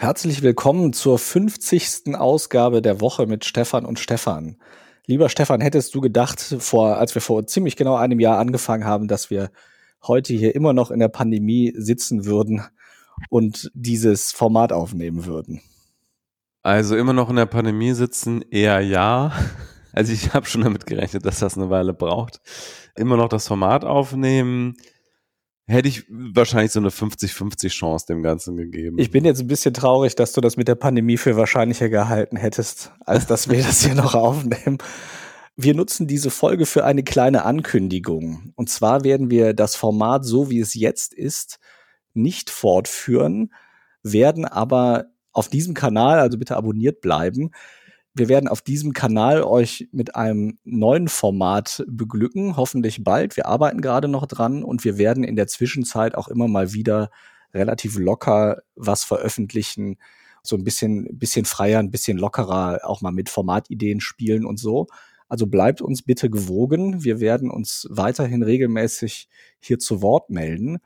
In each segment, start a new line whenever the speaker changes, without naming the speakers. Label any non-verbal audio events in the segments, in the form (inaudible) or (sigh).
Herzlich willkommen zur 50. Ausgabe der Woche mit Stefan und Stefan. Lieber Stefan, hättest du gedacht, vor, als wir vor ziemlich genau einem Jahr angefangen haben, dass wir heute hier immer noch in der Pandemie sitzen würden und dieses Format aufnehmen würden?
Also immer noch in der Pandemie sitzen, eher ja. Also ich habe schon damit gerechnet, dass das eine Weile braucht. Immer noch das Format aufnehmen hätte ich wahrscheinlich so eine 50-50 Chance dem Ganzen gegeben.
Ich bin jetzt ein bisschen traurig, dass du das mit der Pandemie für wahrscheinlicher gehalten hättest, als dass wir das hier noch aufnehmen. Wir nutzen diese Folge für eine kleine Ankündigung. Und zwar werden wir das Format, so wie es jetzt ist, nicht fortführen, werden aber auf diesem Kanal, also bitte abonniert bleiben, wir werden auf diesem Kanal euch mit einem neuen Format beglücken, hoffentlich bald. Wir arbeiten gerade noch dran und wir werden in der Zwischenzeit auch immer mal wieder relativ locker was veröffentlichen, so ein bisschen, bisschen freier, ein bisschen lockerer, auch mal mit Formatideen spielen und so. Also bleibt uns bitte gewogen. Wir werden uns weiterhin regelmäßig hier zu Wort melden.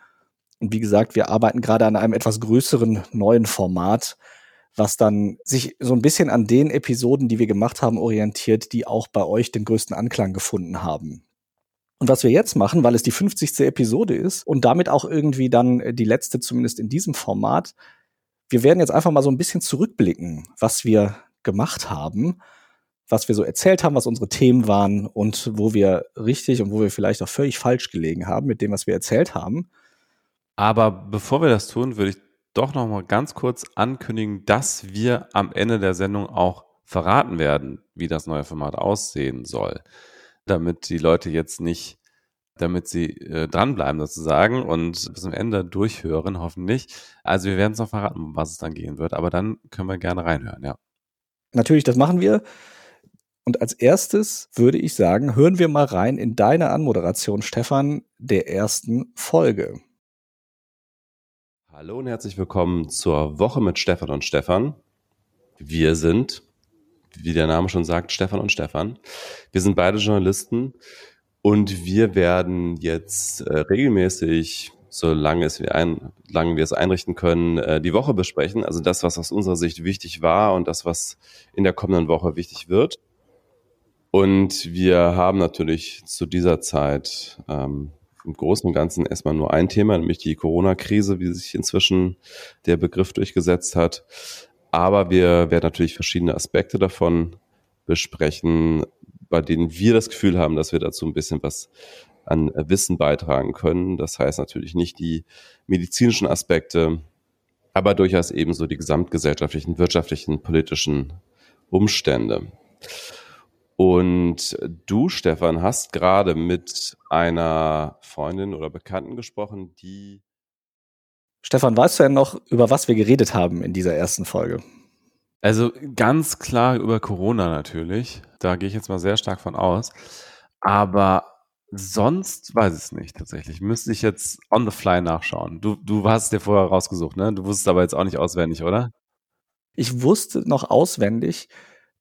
Und wie gesagt, wir arbeiten gerade an einem etwas größeren neuen Format, was dann sich so ein bisschen an den Episoden, die wir gemacht haben, orientiert, die auch bei euch den größten Anklang gefunden haben. Und was wir jetzt machen, weil es die 50. Episode ist und damit auch irgendwie dann äh, die letzte, zumindest in diesem Format, wir werden jetzt einfach mal so ein bisschen zurückblicken, was wir gemacht haben, was wir so erzählt haben, was unsere Themen waren und wo wir richtig und wo wir vielleicht auch völlig falsch gelegen haben mit dem, was wir erzählt haben.
Aber bevor wir das tun, würde ich doch noch mal ganz kurz ankündigen, dass wir am Ende der Sendung auch verraten werden, wie das neue Format aussehen soll, damit die Leute jetzt nicht, damit sie äh, dranbleiben sozusagen und bis zum Ende durchhören, hoffentlich. Also wir werden es noch verraten, was es dann gehen wird, aber dann können wir gerne reinhören, ja.
Natürlich, das machen wir. Und als erstes würde ich sagen, hören wir mal rein in deine Anmoderation, Stefan, der ersten Folge.
Hallo und herzlich willkommen zur Woche mit Stefan und Stefan. Wir sind, wie der Name schon sagt, Stefan und Stefan. Wir sind beide Journalisten und wir werden jetzt äh, regelmäßig, solange es wir ein, lange wir es einrichten können, äh, die Woche besprechen. Also das, was aus unserer Sicht wichtig war und das, was in der kommenden Woche wichtig wird. Und wir haben natürlich zu dieser Zeit ähm, im Großen und Ganzen erstmal nur ein Thema, nämlich die Corona-Krise, wie sich inzwischen der Begriff durchgesetzt hat. Aber wir werden natürlich verschiedene Aspekte davon besprechen, bei denen wir das Gefühl haben, dass wir dazu ein bisschen was an Wissen beitragen können. Das heißt natürlich nicht die medizinischen Aspekte, aber durchaus ebenso die gesamtgesellschaftlichen, wirtschaftlichen, politischen Umstände. Und du, Stefan, hast gerade mit einer Freundin oder Bekannten gesprochen, die.
Stefan, weißt du denn noch, über was wir geredet haben in dieser ersten Folge?
Also ganz klar über Corona natürlich. Da gehe ich jetzt mal sehr stark von aus. Aber sonst weiß ich es nicht tatsächlich. Müsste ich jetzt on the fly nachschauen. Du, du hast es dir vorher rausgesucht, ne? Du wusstest aber jetzt auch nicht auswendig, oder?
Ich wusste noch auswendig,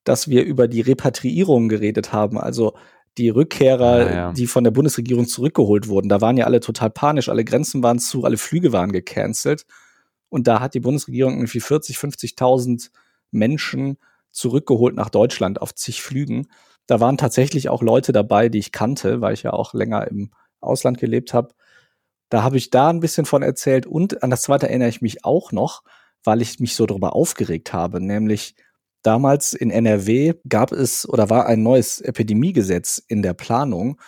dass wir über die Repatriierung geredet haben, also die Rückkehrer, ja, ja. die von der Bundesregierung zurückgeholt wurden. Da waren ja alle total panisch, alle Grenzen waren zu, alle Flüge waren gecancelt. Und da hat die Bundesregierung irgendwie 40, 50.000 Menschen zurückgeholt nach Deutschland auf zig Flügen. Da waren tatsächlich auch Leute dabei, die ich kannte, weil ich ja auch länger im Ausland gelebt habe. Da habe ich da ein bisschen von erzählt und an das zweite erinnere ich mich auch noch, weil ich mich so darüber aufgeregt habe, nämlich Damals in NRW gab es oder war ein neues Epidemiegesetz in der Planung.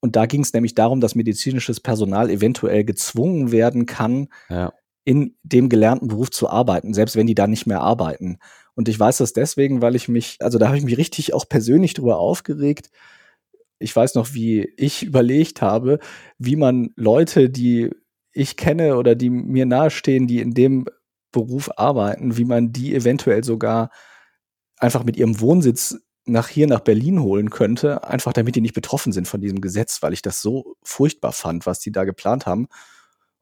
Und da ging es nämlich darum, dass medizinisches Personal eventuell gezwungen werden kann, ja. in dem gelernten Beruf zu arbeiten, selbst wenn die da nicht mehr arbeiten. Und ich weiß das deswegen, weil ich mich, also da habe ich mich richtig auch persönlich drüber aufgeregt. Ich weiß noch, wie ich (laughs) überlegt habe, wie man Leute, die ich kenne oder die mir nahestehen, die in dem Beruf arbeiten, wie man die eventuell sogar einfach mit ihrem Wohnsitz nach hier nach Berlin holen könnte, einfach damit die nicht betroffen sind von diesem Gesetz, weil ich das so furchtbar fand, was die da geplant haben.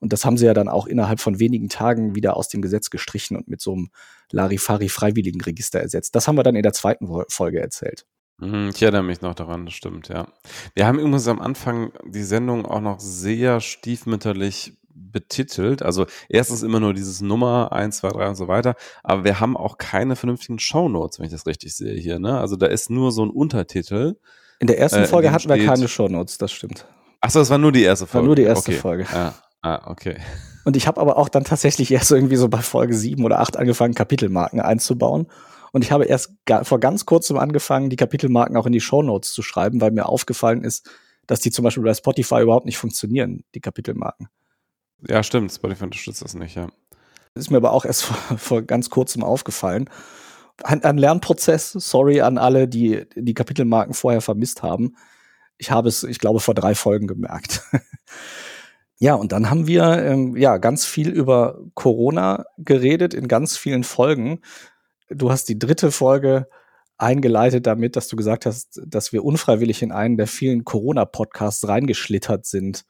Und das haben sie ja dann auch innerhalb von wenigen Tagen wieder aus dem Gesetz gestrichen und mit so einem Larifari-Freiwilligenregister ersetzt. Das haben wir dann in der zweiten Folge erzählt.
Mhm, ich erinnere mich noch daran, das stimmt, ja. Wir haben übrigens am Anfang die Sendung auch noch sehr stiefmütterlich betitelt. Also erstens immer nur dieses Nummer 1, 2, 3 und so weiter, aber wir haben auch keine vernünftigen Shownotes, wenn ich das richtig sehe hier. Ne? Also da ist nur so ein Untertitel.
In der ersten äh, Folge hatten wir keine Shownotes, das stimmt.
Achso, das war nur die erste Folge.
War nur die erste okay. Folge.
Ah, ah, okay.
Und ich habe aber auch dann tatsächlich erst irgendwie so bei Folge 7 oder 8 angefangen, Kapitelmarken einzubauen. Und ich habe erst vor ganz kurzem angefangen, die Kapitelmarken auch in die Shownotes zu schreiben, weil mir aufgefallen ist, dass die zum Beispiel bei Spotify überhaupt nicht funktionieren, die Kapitelmarken.
Ja, stimmt. Spotify unterstützt das nicht, ja.
Ist mir aber auch erst (laughs) vor, vor ganz kurzem aufgefallen. Ein, ein, Lernprozess, sorry an alle, die die Kapitelmarken vorher vermisst haben. Ich habe es, ich glaube, vor drei Folgen gemerkt. (laughs) ja, und dann haben wir ähm, ja ganz viel über Corona geredet in ganz vielen Folgen. Du hast die dritte Folge eingeleitet damit, dass du gesagt hast, dass wir unfreiwillig in einen der vielen Corona-Podcasts reingeschlittert sind,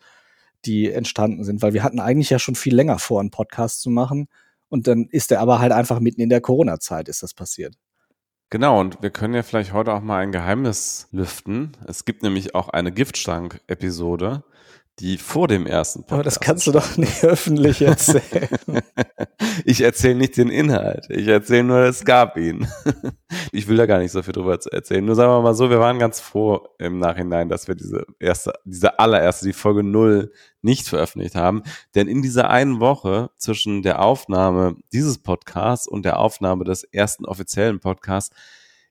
die entstanden sind, weil wir hatten eigentlich ja schon viel länger vor, einen Podcast zu machen. Und dann ist er aber halt einfach mitten in der Corona-Zeit ist das passiert.
Genau, und wir können ja vielleicht heute auch mal ein Geheimnis lüften. Es gibt nämlich auch eine Giftschrank-Episode, die vor dem ersten
Podcast. Aber das kannst du doch nicht öffentlich erzählen. (laughs)
ich erzähle nicht den Inhalt. Ich erzähle nur, es gab ihn. (laughs) ich will da gar nicht so viel drüber erzählen. Nur sagen wir mal so, wir waren ganz froh im Nachhinein, dass wir diese erste, diese allererste, die Folge null nicht veröffentlicht haben. Denn in dieser einen Woche zwischen der Aufnahme dieses Podcasts und der Aufnahme des ersten offiziellen Podcasts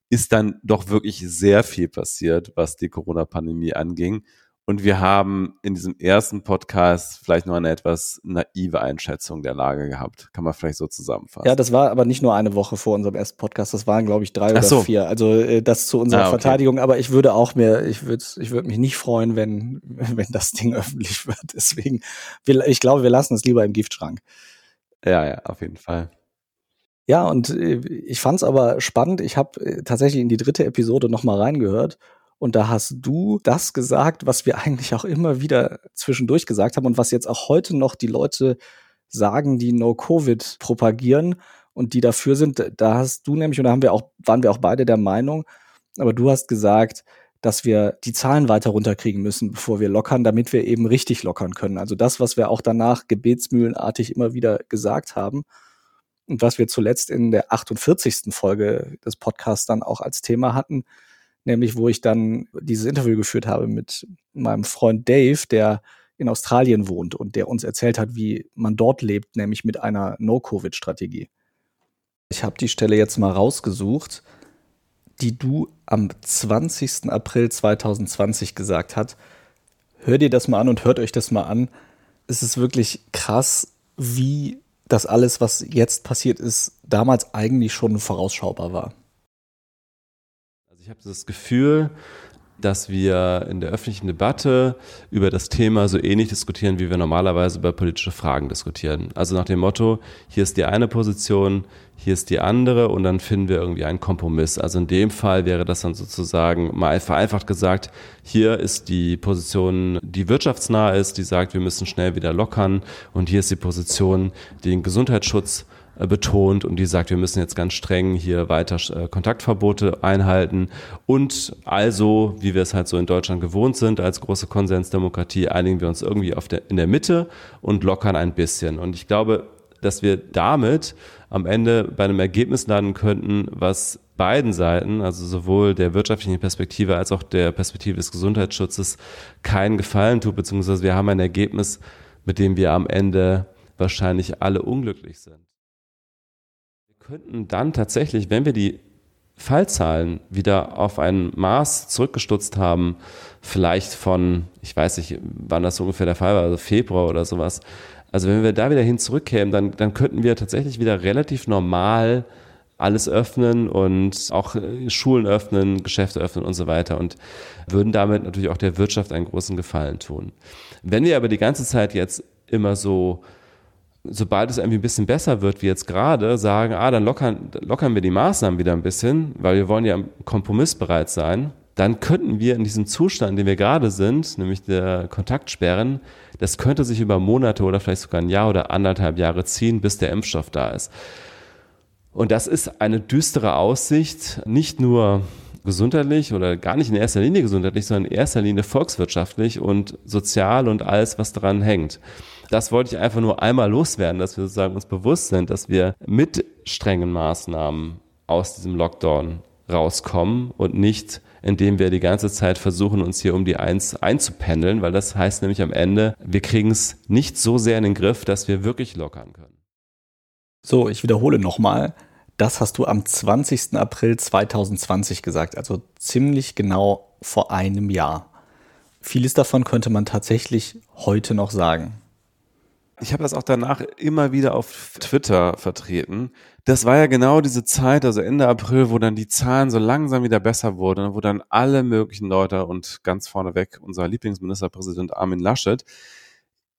ist dann doch wirklich sehr viel passiert, was die Corona-Pandemie anging. Und wir haben in diesem ersten Podcast vielleicht noch eine etwas naive Einschätzung der Lage gehabt. Kann man vielleicht so zusammenfassen.
Ja, das war aber nicht nur eine Woche vor unserem ersten Podcast. Das waren, glaube ich, drei oder so. vier. Also äh, das zu unserer ah, okay. Verteidigung. Aber ich würde auch mir, ich würde, ich würde mich nicht freuen, wenn, (laughs) wenn das Ding (laughs) öffentlich wird. Deswegen, ich glaube, wir lassen es lieber im Giftschrank.
Ja, ja, auf jeden Fall.
Ja, und äh, ich fand es aber spannend. Ich habe äh, tatsächlich in die dritte Episode noch mal reingehört und da hast du das gesagt, was wir eigentlich auch immer wieder zwischendurch gesagt haben und was jetzt auch heute noch die Leute sagen, die No-Covid propagieren und die dafür sind. Da hast du nämlich, und da haben wir auch, waren wir auch beide der Meinung, aber du hast gesagt, dass wir die Zahlen weiter runterkriegen müssen, bevor wir lockern, damit wir eben richtig lockern können. Also das, was wir auch danach gebetsmühlenartig immer wieder gesagt haben und was wir zuletzt in der 48. Folge des Podcasts dann auch als Thema hatten, nämlich wo ich dann dieses Interview geführt habe mit meinem Freund Dave, der in Australien wohnt und der uns erzählt hat, wie man dort lebt, nämlich mit einer No-Covid-Strategie. Ich habe die Stelle jetzt mal rausgesucht, die du am 20. April 2020 gesagt hast. Hört ihr das mal an und hört euch das mal an. Es ist wirklich krass, wie das alles, was jetzt passiert ist, damals eigentlich schon vorausschaubar war.
Ich habe das Gefühl, dass wir in der öffentlichen Debatte über das Thema so ähnlich diskutieren, wie wir normalerweise über politische Fragen diskutieren. Also nach dem Motto, hier ist die eine Position, hier ist die andere und dann finden wir irgendwie einen Kompromiss. Also in dem Fall wäre das dann sozusagen mal vereinfacht gesagt, hier ist die Position, die wirtschaftsnah ist, die sagt, wir müssen schnell wieder lockern und hier ist die Position, die den Gesundheitsschutz betont und die sagt, wir müssen jetzt ganz streng hier weiter äh, Kontaktverbote einhalten und also, wie wir es halt so in Deutschland gewohnt sind, als große Konsensdemokratie, einigen wir uns irgendwie der, in der Mitte und lockern ein bisschen. Und ich glaube, dass wir damit am Ende bei einem Ergebnis landen könnten, was beiden Seiten, also sowohl der wirtschaftlichen Perspektive als auch der Perspektive des Gesundheitsschutzes, keinen Gefallen tut, beziehungsweise wir haben ein Ergebnis, mit dem wir am Ende wahrscheinlich alle unglücklich sind könnten dann tatsächlich, wenn wir die Fallzahlen wieder auf ein Maß zurückgestutzt haben, vielleicht von, ich weiß nicht, wann das so ungefähr der Fall war, also Februar oder sowas. Also wenn wir da wieder hin zurückkämen, dann, dann könnten wir tatsächlich wieder relativ normal alles öffnen und auch äh, Schulen öffnen, Geschäfte öffnen und so weiter und würden damit natürlich auch der Wirtschaft einen großen Gefallen tun. Wenn wir aber die ganze Zeit jetzt immer so sobald es irgendwie ein bisschen besser wird, wie jetzt gerade, sagen, ah, dann lockern, lockern wir die Maßnahmen wieder ein bisschen, weil wir wollen ja kompromissbereit sein, dann könnten wir in diesem Zustand, in dem wir gerade sind, nämlich der Kontaktsperren, das könnte sich über Monate oder vielleicht sogar ein Jahr oder anderthalb Jahre ziehen, bis der Impfstoff da ist. Und das ist eine düstere Aussicht, nicht nur gesundheitlich oder gar nicht in erster Linie gesundheitlich, sondern in erster Linie volkswirtschaftlich und sozial und alles, was daran hängt. Das wollte ich einfach nur einmal loswerden, dass wir sozusagen uns bewusst sind, dass wir mit strengen Maßnahmen aus diesem Lockdown rauskommen und nicht, indem wir die ganze Zeit versuchen, uns hier um die Eins einzupendeln, weil das heißt nämlich am Ende, wir kriegen es nicht so sehr in den Griff, dass wir wirklich lockern können.
So, ich wiederhole nochmal. Das hast du am 20. April 2020 gesagt, also ziemlich genau vor einem Jahr. Vieles davon könnte man tatsächlich heute noch sagen.
Ich habe das auch danach immer wieder auf Twitter vertreten. Das war ja genau diese Zeit, also Ende April, wo dann die Zahlen so langsam wieder besser wurden, wo dann alle möglichen Leute und ganz vorneweg unser Lieblingsministerpräsident Armin Laschet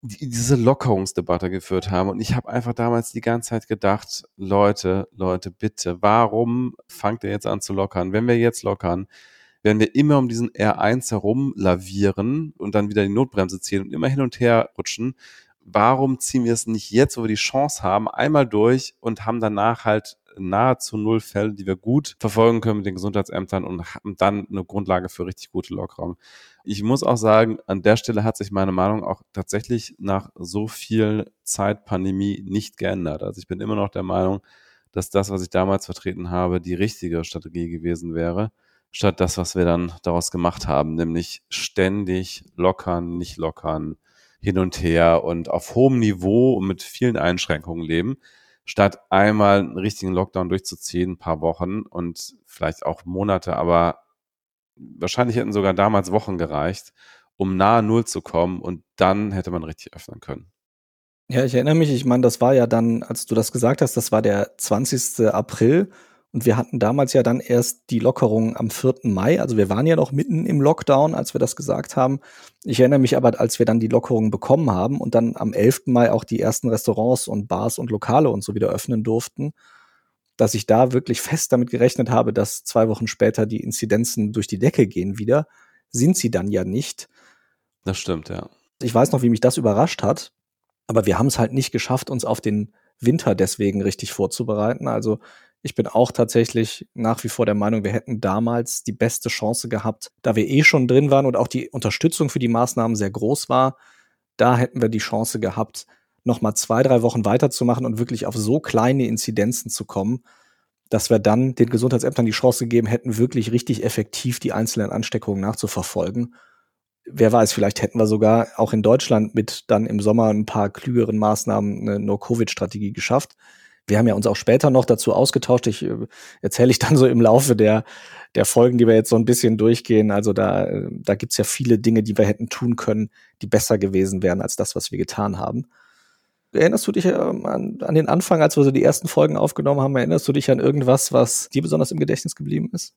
die, diese Lockerungsdebatte geführt haben. Und ich habe einfach damals die ganze Zeit gedacht, Leute, Leute, bitte, warum fangt ihr jetzt an zu lockern? Wenn wir jetzt lockern, werden wir immer um diesen R1 herum lavieren und dann wieder die Notbremse ziehen und immer hin und her rutschen warum ziehen wir es nicht jetzt, wo wir die Chance haben, einmal durch und haben danach halt nahezu null Fälle, die wir gut verfolgen können mit den Gesundheitsämtern und haben dann eine Grundlage für richtig gute Lockerung. Ich muss auch sagen, an der Stelle hat sich meine Meinung auch tatsächlich nach so viel Zeit Pandemie nicht geändert. Also ich bin immer noch der Meinung, dass das, was ich damals vertreten habe, die richtige Strategie gewesen wäre, statt das, was wir dann daraus gemacht haben, nämlich ständig lockern, nicht lockern, hin und her und auf hohem Niveau und mit vielen Einschränkungen leben, statt einmal einen richtigen Lockdown durchzuziehen, ein paar Wochen und vielleicht auch Monate, aber wahrscheinlich hätten sogar damals Wochen gereicht, um nahe Null zu kommen und dann hätte man richtig öffnen können.
Ja, ich erinnere mich, ich meine, das war ja dann, als du das gesagt hast, das war der 20. April und wir hatten damals ja dann erst die Lockerung am 4. Mai. Also wir waren ja noch mitten im Lockdown, als wir das gesagt haben. Ich erinnere mich aber, als wir dann die Lockerung bekommen haben und dann am 11. Mai auch die ersten Restaurants und Bars und Lokale und so wieder öffnen durften, dass ich da wirklich fest damit gerechnet habe, dass zwei Wochen später die Inzidenzen durch die Decke gehen wieder. Sind sie dann ja nicht.
Das stimmt, ja.
Ich weiß noch, wie mich das überrascht hat. Aber wir haben es halt nicht geschafft, uns auf den Winter deswegen richtig vorzubereiten. Also ich bin auch tatsächlich nach wie vor der Meinung, wir hätten damals die beste Chance gehabt, da wir eh schon drin waren und auch die Unterstützung für die Maßnahmen sehr groß war. Da hätten wir die Chance gehabt, noch mal zwei, drei Wochen weiterzumachen und wirklich auf so kleine Inzidenzen zu kommen, dass wir dann den Gesundheitsämtern die Chance gegeben hätten, wirklich richtig effektiv die einzelnen Ansteckungen nachzuverfolgen. Wer weiß, vielleicht hätten wir sogar auch in Deutschland mit dann im Sommer ein paar klügeren Maßnahmen eine No-Covid-Strategie geschafft wir haben ja uns auch später noch dazu ausgetauscht. Ich äh, erzähle ich dann so im Laufe der, der Folgen, die wir jetzt so ein bisschen durchgehen. Also da, äh, da gibt's ja viele Dinge, die wir hätten tun können, die besser gewesen wären als das, was wir getan haben. Erinnerst du dich ähm, an, an den Anfang, als wir so die ersten Folgen aufgenommen haben? Erinnerst du dich an irgendwas, was dir besonders im Gedächtnis geblieben ist?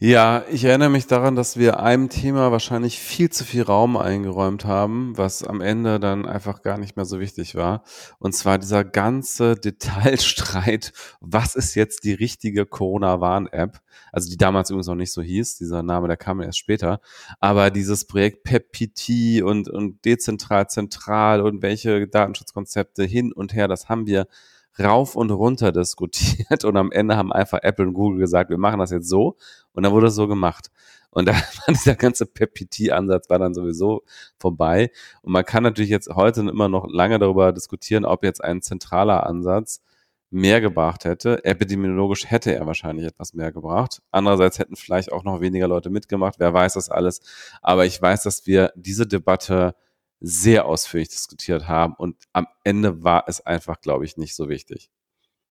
Ja, ich erinnere mich daran, dass wir einem Thema wahrscheinlich viel zu viel Raum eingeräumt haben, was am Ende dann einfach gar nicht mehr so wichtig war. Und zwar dieser ganze (laughs) Detailstreit, was ist jetzt die richtige Corona-Warn-App? Also die damals übrigens noch nicht so hieß, dieser Name, der kam erst später. Aber dieses Projekt PepPT und, und dezentral, zentral und welche Datenschutzkonzepte hin und her, das haben wir rauf und runter diskutiert (laughs) und am Ende haben einfach Apple und Google gesagt, wir machen das jetzt so und dann wurde es so gemacht. Und (laughs) da war dieser ganze PPT-Ansatz war dann sowieso vorbei. Und man kann natürlich jetzt heute immer noch lange darüber diskutieren, ob jetzt ein zentraler Ansatz mehr gebracht hätte. Epidemiologisch hätte er wahrscheinlich etwas mehr gebracht. Andererseits hätten vielleicht auch noch weniger Leute mitgemacht. Wer weiß das alles. Aber ich weiß, dass wir diese Debatte sehr ausführlich diskutiert haben und am Ende war es einfach, glaube ich, nicht so wichtig.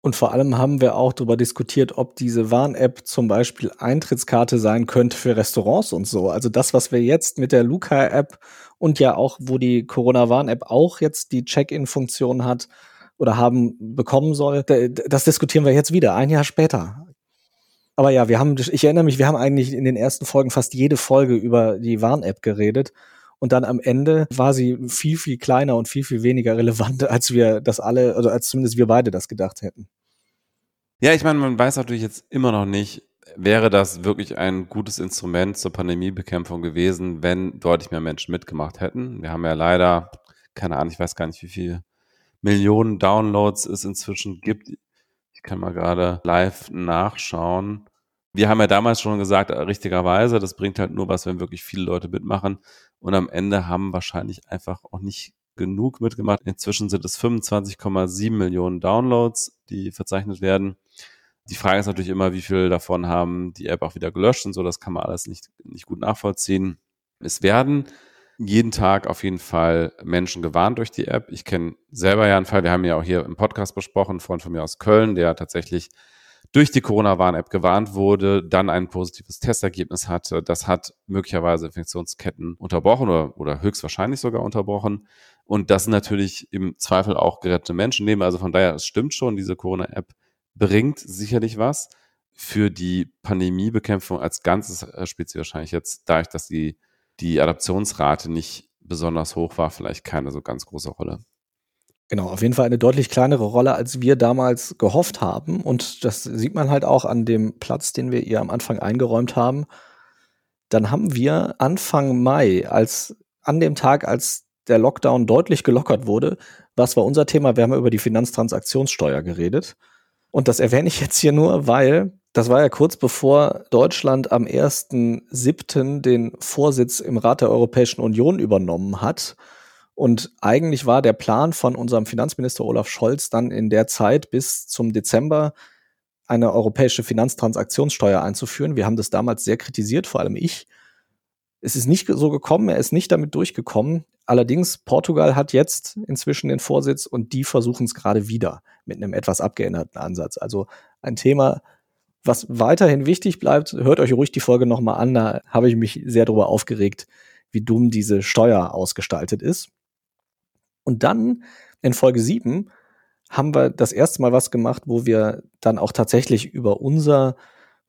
Und vor allem haben wir auch darüber diskutiert, ob diese Warn-App zum Beispiel Eintrittskarte sein könnte für Restaurants und so. Also das, was wir jetzt mit der Luca-App und ja auch, wo die Corona-Warn-App auch jetzt die Check-in-Funktion hat oder haben bekommen soll, das diskutieren wir jetzt wieder, ein Jahr später. Aber ja, wir haben, ich erinnere mich, wir haben eigentlich in den ersten Folgen fast jede Folge über die Warn-App geredet. Und dann am Ende war sie viel, viel kleiner und viel, viel weniger relevant, als wir das alle, also als zumindest wir beide das gedacht hätten.
Ja, ich meine, man weiß natürlich jetzt immer noch nicht, wäre das wirklich ein gutes Instrument zur Pandemiebekämpfung gewesen, wenn deutlich mehr Menschen mitgemacht hätten. Wir haben ja leider, keine Ahnung, ich weiß gar nicht, wie viele Millionen Downloads es inzwischen gibt. Ich kann mal gerade live nachschauen. Wir haben ja damals schon gesagt, richtigerweise, das bringt halt nur was, wenn wirklich viele Leute mitmachen. Und am Ende haben wahrscheinlich einfach auch nicht genug mitgemacht. Inzwischen sind es 25,7 Millionen Downloads, die verzeichnet werden. Die Frage ist natürlich immer, wie viel davon haben die App auch wieder gelöscht und so. Das kann man alles nicht, nicht gut nachvollziehen. Es werden jeden Tag auf jeden Fall Menschen gewarnt durch die App. Ich kenne selber ja einen Fall, wir haben ja auch hier im Podcast besprochen, ein Freund von mir aus Köln, der tatsächlich durch die Corona-Warn-App gewarnt wurde, dann ein positives Testergebnis hatte. Das hat möglicherweise Infektionsketten unterbrochen oder, oder höchstwahrscheinlich sogar unterbrochen. Und das sind natürlich im Zweifel auch gerettete Menschenleben. Also von daher, es stimmt schon, diese Corona-App bringt sicherlich was. Für die Pandemiebekämpfung als Ganzes spielt sie wahrscheinlich jetzt, dadurch, dass die, die Adaptionsrate nicht besonders hoch war, vielleicht keine so ganz große Rolle.
Genau, auf jeden Fall eine deutlich kleinere Rolle, als wir damals gehofft haben. Und das sieht man halt auch an dem Platz, den wir ihr am Anfang eingeräumt haben. Dann haben wir Anfang Mai, als an dem Tag, als der Lockdown deutlich gelockert wurde, was war unser Thema? Wir haben über die Finanztransaktionssteuer geredet. Und das erwähne ich jetzt hier nur, weil das war ja kurz bevor Deutschland am 1.7. den Vorsitz im Rat der Europäischen Union übernommen hat. Und eigentlich war der Plan von unserem Finanzminister Olaf Scholz dann in der Zeit bis zum Dezember eine europäische Finanztransaktionssteuer einzuführen. Wir haben das damals sehr kritisiert, vor allem ich. Es ist nicht so gekommen, er ist nicht damit durchgekommen. Allerdings, Portugal hat jetzt inzwischen den Vorsitz und die versuchen es gerade wieder mit einem etwas abgeänderten Ansatz. Also ein Thema, was weiterhin wichtig bleibt. Hört euch ruhig die Folge nochmal an, da habe ich mich sehr darüber aufgeregt, wie dumm diese Steuer ausgestaltet ist. Und dann in Folge 7 haben wir das erste Mal was gemacht, wo wir dann auch tatsächlich über unser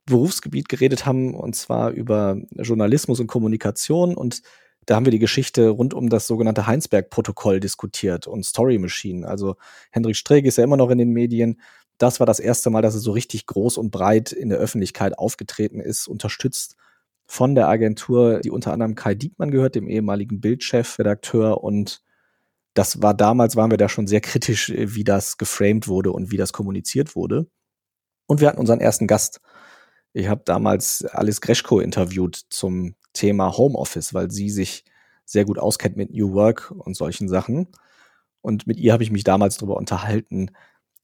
Berufsgebiet geredet haben, und zwar über Journalismus und Kommunikation. Und da haben wir die Geschichte rund um das sogenannte Heinsberg-Protokoll diskutiert und Story Machine. Also Hendrik Streeck ist ja immer noch in den Medien. Das war das erste Mal, dass er so richtig groß und breit in der Öffentlichkeit aufgetreten ist, unterstützt von der Agentur, die unter anderem Kai Diekmann gehört, dem ehemaligen Bildchef-Redakteur und das war damals, waren wir da schon sehr kritisch, äh, wie das geframed wurde und wie das kommuniziert wurde. Und wir hatten unseren ersten Gast. Ich habe damals Alice Greschko interviewt zum Thema Homeoffice, weil sie sich sehr gut auskennt mit New Work und solchen Sachen. Und mit ihr habe ich mich damals darüber unterhalten,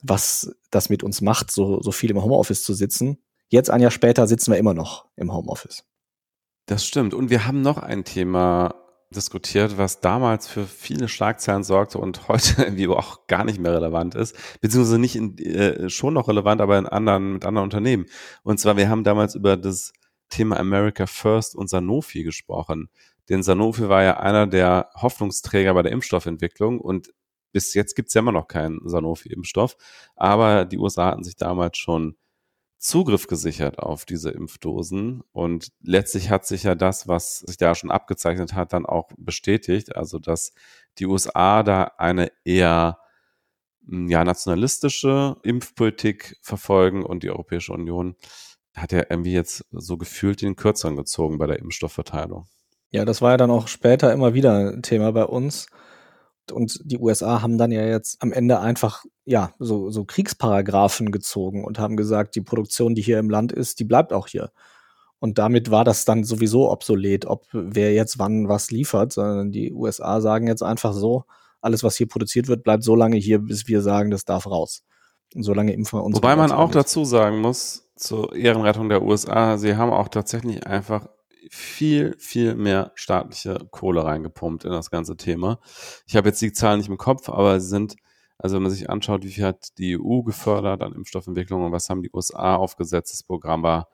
was das mit uns macht, so, so viel im Homeoffice zu sitzen. Jetzt ein Jahr später sitzen wir immer noch im Homeoffice.
Das stimmt. Und wir haben noch ein Thema diskutiert, was damals für viele Schlagzeilen sorgte und (laughs) heute irgendwie auch gar nicht mehr relevant ist, beziehungsweise nicht in, äh, schon noch relevant, aber in anderen, mit anderen Unternehmen. Und zwar, wir haben damals über das Thema America First und Sanofi gesprochen. Denn Sanofi war ja einer der Hoffnungsträger bei der Impfstoffentwicklung und bis jetzt gibt's ja immer noch keinen Sanofi-Impfstoff. Aber die USA hatten sich damals schon Zugriff gesichert auf diese Impfdosen. Und letztlich hat sich ja das, was sich da schon abgezeichnet hat, dann auch bestätigt. Also, dass die USA da eine eher hm, ja, nationalistische Impfpolitik verfolgen und die Europäische Union hat ja irgendwie jetzt so gefühlt den Kürzeren gezogen bei der Impfstoffverteilung.
Ja, das war ja dann auch später immer wieder ein Thema bei uns und die USA haben dann ja jetzt am Ende einfach ja so, so Kriegsparagraphen gezogen und haben gesagt, die Produktion, die hier im Land ist, die bleibt auch hier. Und damit war das dann sowieso obsolet, ob wer jetzt wann was liefert, sondern die USA sagen jetzt einfach so, alles, was hier produziert wird, bleibt so lange hier, bis wir sagen, das darf raus. Und solange impfen wir uns.
Wobei man auch dazu sagen muss, zur Ehrenrettung der USA, sie haben auch tatsächlich einfach viel, viel mehr staatliche Kohle reingepumpt in das ganze Thema. Ich habe jetzt die Zahlen nicht im Kopf, aber sie sind, also wenn man sich anschaut, wie viel hat die EU gefördert an Impfstoffentwicklung und was haben die USA aufgesetzt, das Programm war,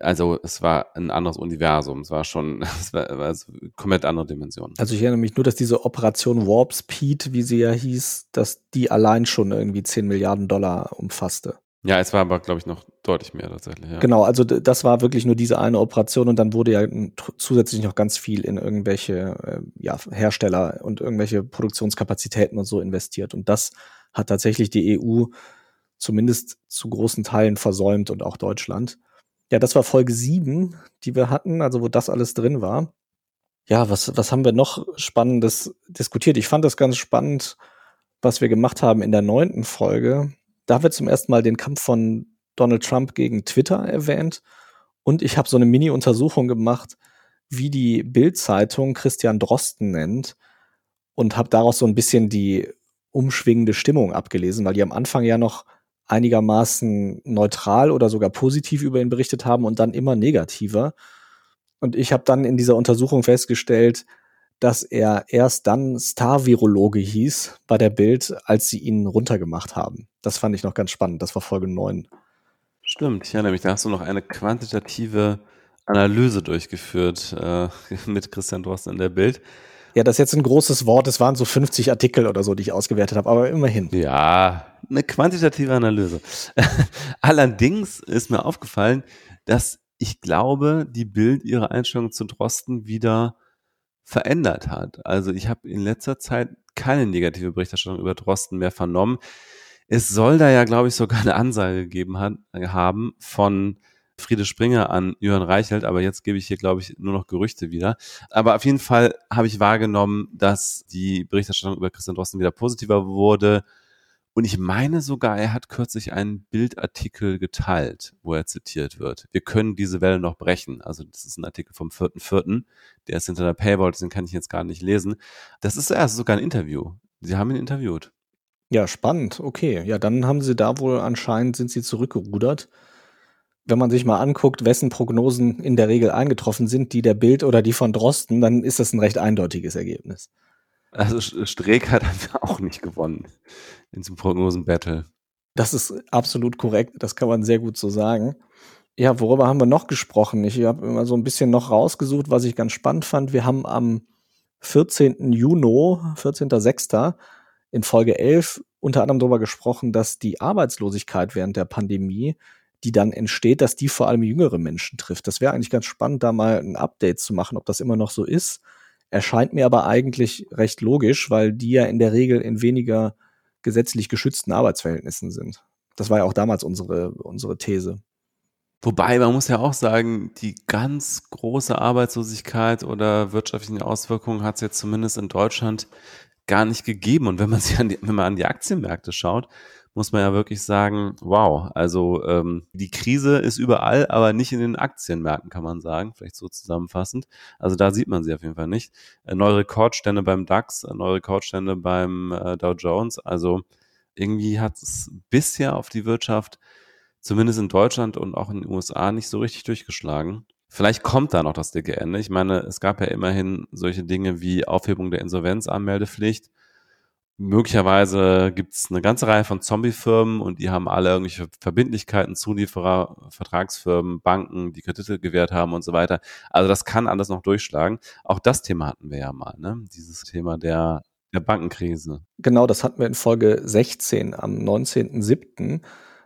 also es war ein anderes Universum. Es war schon, (laughs) es war, also komplett andere Dimensionen.
Also ich erinnere mich nur, dass diese Operation Warp Speed, wie sie ja hieß, dass die allein schon irgendwie 10 Milliarden Dollar umfasste.
Ja, es war aber, glaube ich, noch deutlich mehr tatsächlich. Ja.
Genau, also das war wirklich nur diese eine Operation und dann wurde ja zusätzlich noch ganz viel in irgendwelche äh, ja, Hersteller und irgendwelche Produktionskapazitäten und so investiert. Und das hat tatsächlich die EU zumindest zu großen Teilen versäumt und auch Deutschland. Ja, das war Folge sieben, die wir hatten, also wo das alles drin war. Ja, was, was haben wir noch Spannendes diskutiert? Ich fand das ganz spannend, was wir gemacht haben in der neunten Folge da wird zum ersten Mal den Kampf von Donald Trump gegen Twitter erwähnt. Und ich habe so eine Mini-Untersuchung gemacht, wie die Bild-Zeitung Christian Drosten nennt und habe daraus so ein bisschen die umschwingende Stimmung abgelesen, weil die am Anfang ja noch einigermaßen neutral oder sogar positiv über ihn berichtet haben und dann immer negativer. Und ich habe dann in dieser Untersuchung festgestellt, dass er erst dann Star-Virologe hieß bei der Bild, als sie ihn runtergemacht haben. Das fand ich noch ganz spannend. Das war Folge 9.
Stimmt, ich erinnere mich, da hast du noch eine quantitative Analyse durchgeführt äh, (laughs) mit Christian Drosten in der Bild.
Ja, das ist jetzt ein großes Wort. Es waren so 50 Artikel oder so, die ich ausgewertet habe, aber immerhin.
Ja, eine quantitative Analyse. (laughs) Allerdings ist mir aufgefallen, dass ich glaube, die Bild ihre Einstellung zu Drosten wieder verändert hat. Also ich habe in letzter Zeit keine negative Berichterstattung über Drosten mehr vernommen. Es soll da ja, glaube ich, sogar eine Ansage gegeben hat, haben von Friede Springer an Jörn Reichelt, aber jetzt gebe ich hier, glaube ich, nur noch Gerüchte wieder. Aber auf jeden Fall habe ich wahrgenommen, dass die Berichterstattung über Christian Drosten wieder positiver wurde. Und ich meine sogar, er hat kürzlich einen Bildartikel geteilt, wo er zitiert wird. Wir können diese Welle noch brechen. Also das ist ein Artikel vom 4.4., der ist hinter der Paywall, den kann ich jetzt gar nicht lesen. Das ist erst sogar ein Interview. Sie haben ihn interviewt.
Ja, spannend. Okay. Ja, dann haben sie da wohl anscheinend, sind sie zurückgerudert wenn man sich mal anguckt, wessen Prognosen in der Regel eingetroffen sind, die der Bild oder die von Drosten, dann ist das ein recht eindeutiges Ergebnis.
Also Streeck hat (laughs) auch nicht gewonnen in diesem Prognosen-Battle.
Das ist absolut korrekt, das kann man sehr gut so sagen. Ja, worüber haben wir noch gesprochen? Ich habe immer so ein bisschen noch rausgesucht, was ich ganz spannend fand. Wir haben am 14. Juni, 14.06. in Folge 11 unter anderem darüber gesprochen, dass die Arbeitslosigkeit während der Pandemie die dann entsteht, dass die vor allem jüngere Menschen trifft. Das wäre eigentlich ganz spannend, da mal ein Update zu machen, ob das immer noch so ist. Erscheint mir aber eigentlich recht logisch, weil die ja in der Regel in weniger gesetzlich geschützten Arbeitsverhältnissen sind. Das war ja auch damals unsere, unsere These.
Wobei, man muss ja auch sagen, die ganz große Arbeitslosigkeit oder wirtschaftliche Auswirkungen hat es jetzt zumindest in Deutschland gar nicht gegeben. Und wenn man sich an die, wenn man an die Aktienmärkte schaut, muss man ja wirklich sagen, wow, also ähm, die Krise ist überall, aber nicht in den Aktienmärkten, kann man sagen, vielleicht so zusammenfassend. Also da sieht man sie auf jeden Fall nicht. Äh, neue Rekordstände beim DAX, äh, neue Rekordstände beim äh, Dow Jones. Also irgendwie hat es bisher auf die Wirtschaft, zumindest in Deutschland und auch in den USA, nicht so richtig durchgeschlagen. Vielleicht kommt da noch das dicke Ende. Ich meine, es gab ja immerhin solche Dinge wie Aufhebung der Insolvenzanmeldepflicht möglicherweise gibt es eine ganze Reihe von Zombie-Firmen und die haben alle irgendwelche Verbindlichkeiten, Zulieferer, Vertragsfirmen, Banken, die Kredite gewährt haben und so weiter. Also das kann alles noch durchschlagen. Auch das Thema hatten wir ja mal, ne? Dieses Thema der, der Bankenkrise.
Genau, das hatten wir in Folge 16 am 19.07.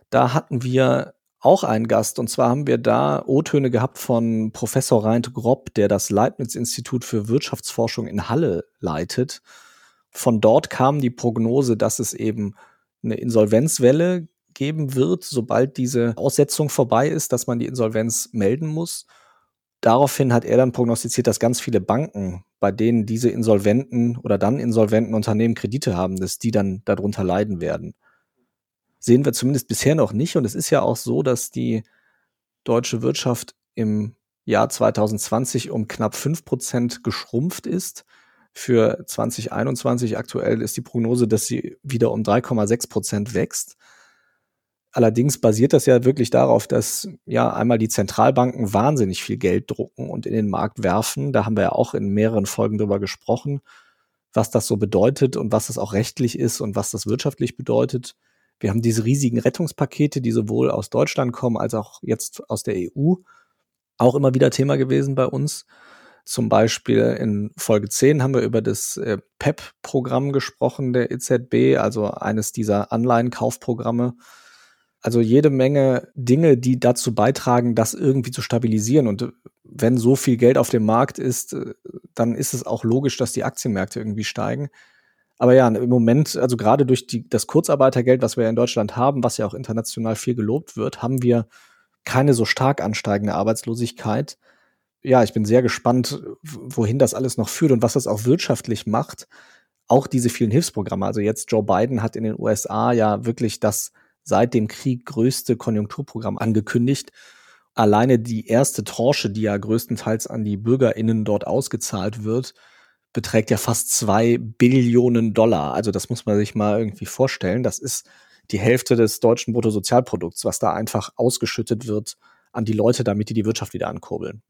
Da hatten wir auch einen Gast. Und zwar haben wir da O-Töne gehabt von Professor Reint Grob, der das Leibniz-Institut für Wirtschaftsforschung in Halle leitet von dort kam die Prognose, dass es eben eine Insolvenzwelle geben wird, sobald diese Aussetzung vorbei ist, dass man die Insolvenz melden muss. Daraufhin hat er dann prognostiziert, dass ganz viele Banken, bei denen diese insolventen oder dann insolventen Unternehmen Kredite haben, dass die dann darunter leiden werden. Sehen wir zumindest bisher noch nicht. Und es ist ja auch so, dass die deutsche Wirtschaft im Jahr 2020 um knapp fünf Prozent geschrumpft ist. Für 2021 aktuell ist die Prognose, dass sie wieder um 3,6 Prozent wächst. Allerdings basiert das ja wirklich darauf, dass ja einmal die Zentralbanken wahnsinnig viel Geld drucken und in den Markt werfen. Da haben wir ja auch in mehreren Folgen drüber gesprochen, was das so bedeutet und was das auch rechtlich ist und was das wirtschaftlich bedeutet. Wir haben diese riesigen Rettungspakete, die sowohl aus Deutschland kommen als auch jetzt aus der EU, auch immer wieder Thema gewesen bei uns. Zum Beispiel in Folge 10 haben wir über das äh, PEP-Programm gesprochen der EZB, also eines dieser Anleihenkaufprogramme. Also jede Menge Dinge, die dazu beitragen, das irgendwie zu stabilisieren. Und wenn so viel Geld auf dem Markt ist, äh, dann ist es auch logisch, dass die Aktienmärkte irgendwie steigen. Aber ja, im Moment, also gerade durch die, das Kurzarbeitergeld, was wir in Deutschland haben, was ja auch international viel gelobt wird, haben wir keine so stark ansteigende Arbeitslosigkeit ja, ich bin sehr gespannt, wohin das alles noch führt und was das auch wirtschaftlich macht. Auch diese vielen Hilfsprogramme. Also jetzt Joe Biden hat in den USA ja wirklich das seit dem Krieg größte Konjunkturprogramm angekündigt. Alleine die erste Tranche, die ja größtenteils an die BürgerInnen dort ausgezahlt wird, beträgt ja fast zwei Billionen Dollar. Also das muss man sich mal irgendwie vorstellen. Das ist die Hälfte des deutschen Bruttosozialprodukts, was da einfach ausgeschüttet wird an die Leute, damit die die Wirtschaft wieder ankurbeln.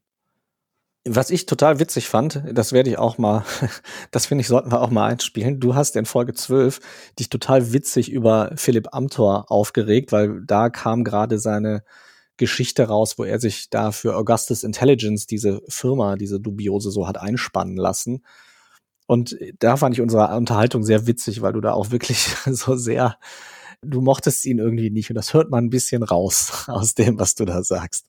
Was ich total witzig fand, das werde ich auch mal, (laughs) das finde ich, sollten wir auch mal einspielen. Du hast in Folge 12 dich total witzig über Philipp Amthor aufgeregt, weil da kam gerade seine Geschichte raus, wo er sich da für Augustus Intelligence, diese Firma, diese dubiose so hat einspannen lassen. Und da fand ich unsere Unterhaltung sehr witzig, weil du da auch wirklich (laughs) so sehr, du mochtest ihn irgendwie nicht. Und das hört man ein bisschen raus (laughs) aus dem, was du da sagst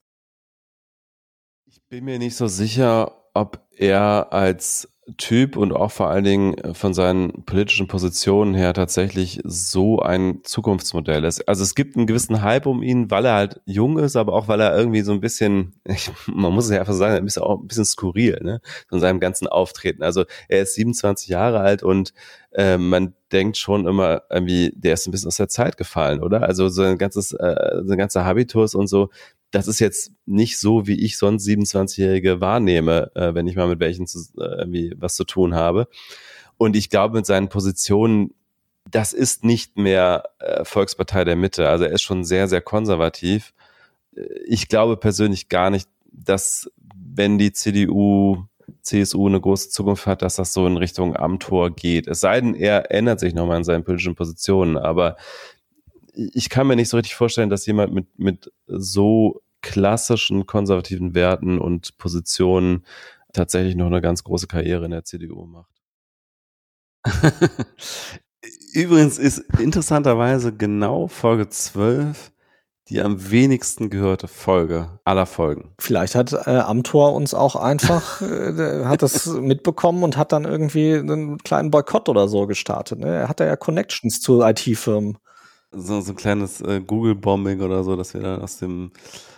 bin mir nicht so sicher, ob er als Typ und auch vor allen Dingen von seinen politischen Positionen her tatsächlich so ein Zukunftsmodell ist. Also es gibt einen gewissen Hype um ihn, weil er halt jung ist, aber auch weil er irgendwie so ein bisschen, (laughs) ich, man muss es ja einfach sagen, ein bisschen auch ein bisschen skurril, ne, von seinem ganzen Auftreten. Also er ist 27 Jahre alt und äh, man denkt schon immer irgendwie, der ist ein bisschen aus der Zeit gefallen, oder? Also so ein ganzes, äh, sein ganzer Habitus und so, das ist jetzt nicht so, wie ich sonst 27-Jährige wahrnehme, äh, wenn ich mal mit welchen zu, äh, irgendwie was zu tun habe. Und ich glaube, mit seinen Positionen, das ist nicht mehr äh, Volkspartei der Mitte. Also er ist schon sehr, sehr konservativ. Äh, ich glaube persönlich gar nicht, dass wenn die CDU, CSU eine große Zukunft hat, dass das so in Richtung Amtor geht. Es sei denn, er ändert sich nochmal in seinen politischen Positionen. Aber ich kann mir nicht so richtig vorstellen, dass jemand mit, mit so klassischen konservativen Werten und Positionen tatsächlich noch eine ganz große Karriere in der CDU macht. (laughs) Übrigens ist interessanterweise genau Folge 12 die am wenigsten gehörte Folge aller Folgen.
Vielleicht hat äh, Amtor uns auch einfach, (laughs) äh, hat das mitbekommen und hat dann irgendwie einen kleinen Boykott oder so gestartet. Ne? Er hat ja Connections zu IT-Firmen.
So, so ein kleines äh, Google-Bombing oder so, dass wir dann aus dem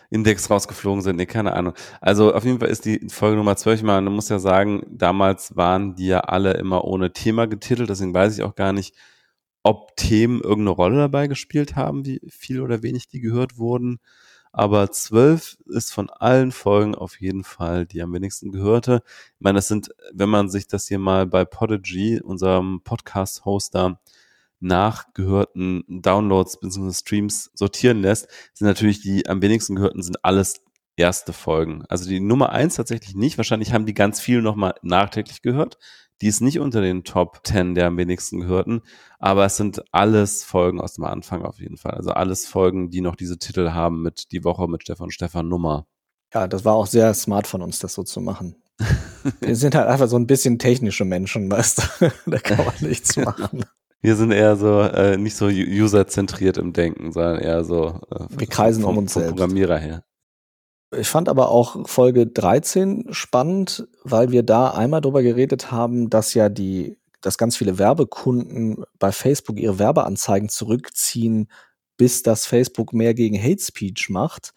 Index rausgeflogen sind. Nee, keine Ahnung. Also auf jeden Fall ist die Folge Nummer 12 mal, man muss ja sagen, damals waren die ja alle immer ohne Thema getitelt, deswegen weiß ich auch gar nicht, ob Themen irgendeine Rolle dabei gespielt haben, wie viel oder wenig die gehört wurden. Aber 12 ist von allen Folgen auf jeden Fall die am wenigsten gehörte. Ich meine, das sind, wenn man sich das hier mal bei Podigy, unserem Podcast-Hoster, nachgehörten Downloads bzw. Streams sortieren lässt, sind natürlich die am wenigsten gehörten sind alles erste Folgen. Also die Nummer eins tatsächlich nicht. Wahrscheinlich haben die ganz viel nochmal nachträglich gehört. Die ist nicht unter den Top 10 der am wenigsten gehörten, aber es sind alles Folgen aus dem Anfang auf jeden Fall. Also alles Folgen, die noch diese Titel haben mit Die Woche mit Stefan Stefan Nummer.
Ja, das war auch sehr smart von uns, das so zu machen. Wir sind halt einfach so ein bisschen technische Menschen, weißt du? (laughs) da kann man nichts (laughs) machen.
Wir sind eher so äh, nicht so userzentriert im Denken, sondern eher so
äh, wir kreisen
vom,
um uns
vom selbst. Programmierer her.
Ich fand aber auch Folge 13 spannend, weil wir da einmal drüber geredet haben, dass ja die, dass ganz viele Werbekunden bei Facebook ihre Werbeanzeigen zurückziehen, bis das Facebook mehr gegen Hate Speech macht.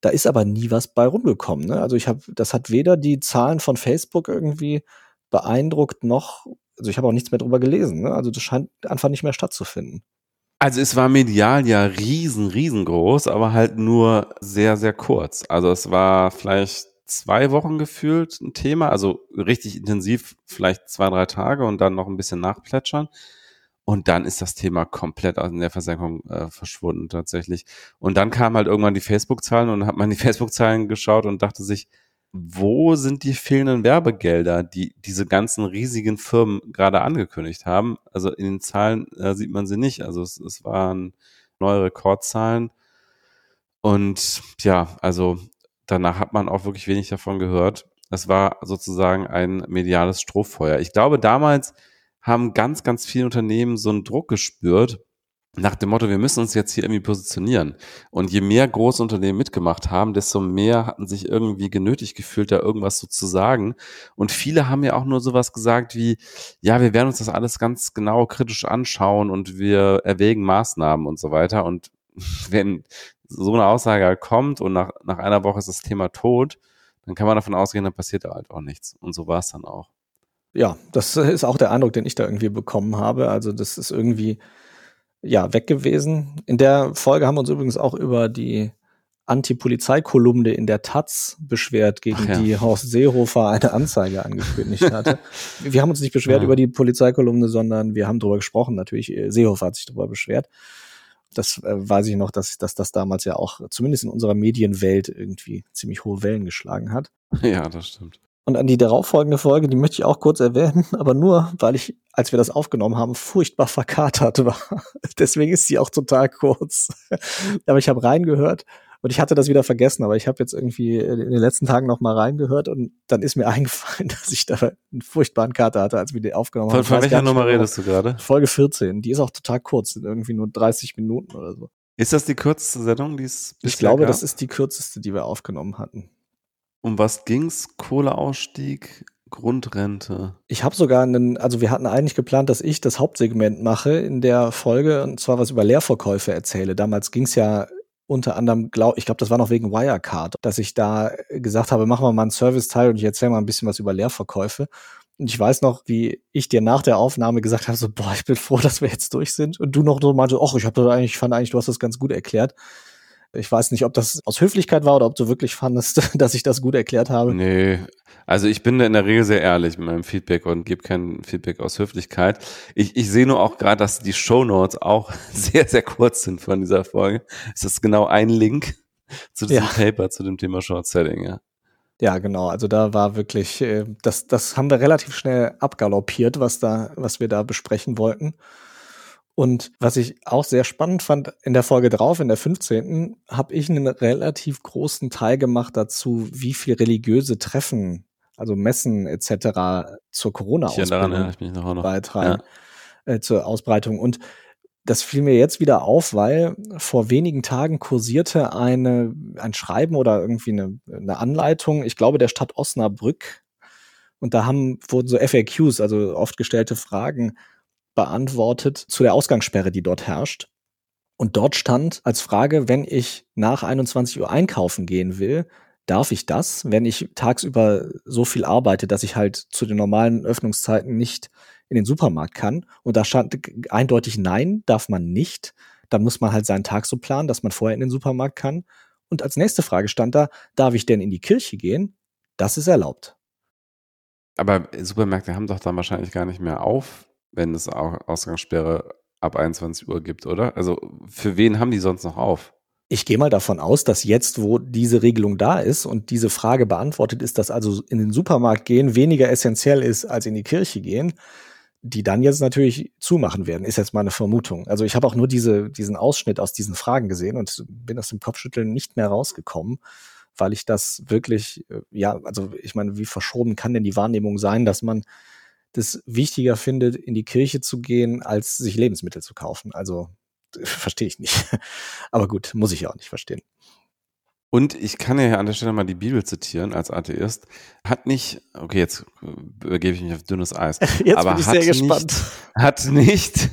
Da ist aber nie was bei rumgekommen. Ne? Also ich habe, das hat weder die Zahlen von Facebook irgendwie beeindruckt noch also ich habe auch nichts mehr drüber gelesen. Ne? Also das scheint einfach nicht mehr stattzufinden.
Also es war medial ja riesen, riesengroß, aber halt nur sehr, sehr kurz. Also es war vielleicht zwei Wochen gefühlt ein Thema, also richtig intensiv, vielleicht zwei, drei Tage und dann noch ein bisschen nachplätschern. Und dann ist das Thema komplett in der Versenkung äh, verschwunden tatsächlich. Und dann kamen halt irgendwann die Facebook-Zahlen und hat man die (laughs) Facebook-Zahlen geschaut und dachte sich, wo sind die fehlenden Werbegelder, die diese ganzen riesigen Firmen gerade angekündigt haben? Also in den Zahlen äh, sieht man sie nicht. Also es, es waren neue Rekordzahlen. Und ja, also danach hat man auch wirklich wenig davon gehört. Es war sozusagen ein mediales Strohfeuer. Ich glaube, damals haben ganz, ganz viele Unternehmen so einen Druck gespürt, nach dem Motto, wir müssen uns jetzt hier irgendwie positionieren. Und je mehr Großunternehmen mitgemacht haben, desto mehr hatten sich irgendwie genötigt gefühlt, da irgendwas so zu sagen. Und viele haben ja auch nur sowas gesagt wie, ja, wir werden uns das alles ganz genau kritisch anschauen und wir erwägen Maßnahmen und so weiter. Und (laughs) wenn so eine Aussage halt kommt und nach, nach einer Woche ist das Thema tot, dann kann man davon ausgehen, dann passiert da halt auch nichts. Und so war es dann auch.
Ja, das ist auch der Eindruck, den ich da irgendwie bekommen habe. Also das ist irgendwie, ja, weg gewesen. In der Folge haben wir uns übrigens auch über die Anti-Polizeikolumne in der Taz beschwert, gegen ja. die Horst Seehofer eine Anzeige angekündigt hatte. (laughs) wir haben uns nicht beschwert ja. über die Polizeikolumne, sondern wir haben darüber gesprochen. Natürlich, äh, Seehofer hat sich darüber beschwert. Das äh, weiß ich noch, dass, dass das damals ja auch zumindest in unserer Medienwelt irgendwie ziemlich hohe Wellen geschlagen hat.
Ja, das stimmt.
Und an die darauffolgende Folge, die möchte ich auch kurz erwähnen, (laughs) aber nur, weil ich, als wir das aufgenommen haben, furchtbar verkatert war. (laughs) Deswegen ist sie auch total kurz. (laughs) aber ich habe reingehört und ich hatte das wieder vergessen, aber ich habe jetzt irgendwie in den letzten Tagen noch mal reingehört und dann ist mir eingefallen, dass ich da einen furchtbaren Kater hatte, als wir die aufgenommen
haben. Von, welcher Nummer redest du gerade?
Folge 14. Die ist auch total kurz, sind irgendwie nur 30 Minuten oder so.
Ist das die kürzeste Sendung, die es
Ich glaube, gab? das ist die kürzeste, die wir aufgenommen hatten.
Um was ging's? Kohleausstieg, Grundrente.
Ich habe sogar einen, also wir hatten eigentlich geplant, dass ich das Hauptsegment mache in der Folge und zwar was über Leerverkäufe erzähle. Damals ging's ja unter anderem, glaub, ich glaube, das war noch wegen Wirecard, dass ich da gesagt habe, machen wir mal einen Service-Teil und ich erzähle mal ein bisschen was über Leerverkäufe. Und ich weiß noch, wie ich dir nach der Aufnahme gesagt habe, so, boah, ich bin froh, dass wir jetzt durch sind. Und du noch so meinte, ach, ich habe eigentlich, ich fand eigentlich, du hast das ganz gut erklärt. Ich weiß nicht, ob das aus Höflichkeit war oder ob du wirklich fandest, (laughs) dass ich das gut erklärt habe.
Nee, also ich bin da in der Regel sehr ehrlich mit meinem Feedback und gebe kein Feedback aus Höflichkeit. Ich, ich sehe nur auch gerade, dass die Show Notes auch (laughs) sehr, sehr kurz sind von dieser Folge. Es ist genau ein Link zu diesem ja. Paper, zu dem Thema Short Selling, ja.
Ja, genau. Also da war wirklich, äh, das, das haben wir relativ schnell abgaloppiert, was da, was wir da besprechen wollten. Und was ich auch sehr spannend fand, in der Folge drauf, in der 15., habe ich einen relativ großen Teil gemacht dazu, wie viel religiöse Treffen, also Messen etc. zur Corona-Ausbreitung beitragen, ja. äh, zur Ausbreitung. Und das fiel mir jetzt wieder auf, weil vor wenigen Tagen kursierte eine, ein Schreiben oder irgendwie eine, eine Anleitung, ich glaube, der Stadt Osnabrück. Und da haben, wurden so FAQs, also oft gestellte Fragen, beantwortet zu der Ausgangssperre, die dort herrscht. Und dort stand als Frage, wenn ich nach 21 Uhr einkaufen gehen will, darf ich das, wenn ich tagsüber so viel arbeite, dass ich halt zu den normalen Öffnungszeiten nicht in den Supermarkt kann? Und da stand eindeutig nein, darf man nicht. Dann muss man halt seinen Tag so planen, dass man vorher in den Supermarkt kann. Und als nächste Frage stand da, darf ich denn in die Kirche gehen? Das ist erlaubt.
Aber Supermärkte haben doch dann wahrscheinlich gar nicht mehr auf, wenn es auch Ausgangssperre ab 21 Uhr gibt, oder? Also für wen haben die sonst noch auf?
Ich gehe mal davon aus, dass jetzt, wo diese Regelung da ist und diese Frage beantwortet ist, dass also in den Supermarkt gehen weniger essentiell ist als in die Kirche gehen, die dann jetzt natürlich zumachen werden, ist jetzt mal eine Vermutung. Also ich habe auch nur diese, diesen Ausschnitt aus diesen Fragen gesehen und bin aus dem Kopfschütteln nicht mehr rausgekommen, weil ich das wirklich, äh, ja, also ich meine, wie verschoben kann denn die Wahrnehmung sein, dass man das wichtiger findet, in die Kirche zu gehen, als sich Lebensmittel zu kaufen. Also (laughs) verstehe ich nicht. Aber gut, muss ich ja auch nicht verstehen.
Und ich kann ja an der Stelle mal die Bibel zitieren als Atheist. Hat nicht, okay, jetzt begebe ich mich auf dünnes Eis. (laughs)
Jetzt aber bin ich sehr gespannt.
Nicht, hat nicht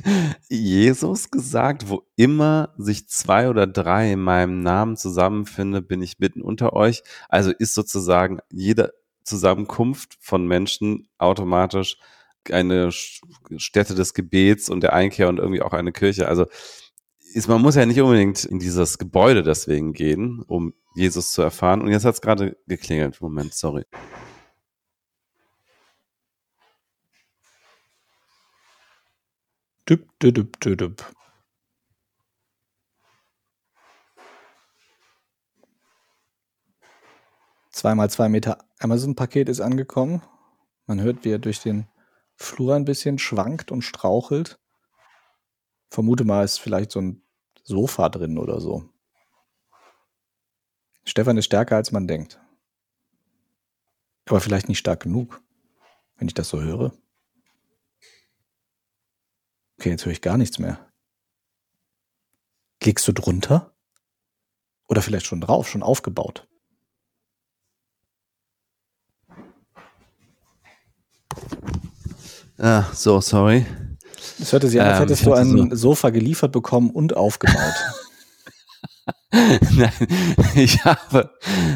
Jesus gesagt, wo immer sich zwei oder drei in meinem Namen zusammenfinde, bin ich mitten unter euch. Also ist sozusagen jede Zusammenkunft von Menschen automatisch eine Stätte des Gebets und der Einkehr und irgendwie auch eine Kirche. Also ist, man muss ja nicht unbedingt in dieses Gebäude deswegen gehen, um Jesus zu erfahren. Und jetzt hat es gerade geklingelt. Moment, sorry.
Düpp, düpp, düpp, düpp. Zweimal zwei Meter Amazon-Paket ist angekommen. Man hört, wie er durch den Flur ein bisschen schwankt und strauchelt. Vermute mal, ist vielleicht so ein Sofa drin oder so. Stefan ist stärker, als man denkt. Aber vielleicht nicht stark genug, wenn ich das so höre. Okay, jetzt höre ich gar nichts mehr. Liegst du drunter? Oder vielleicht schon drauf, schon aufgebaut?
Ah, so, sorry.
Es hörte sich an, als ähm, hättest du ein so Sofa geliefert bekommen und aufgebaut. (laughs)
Nein, ich habe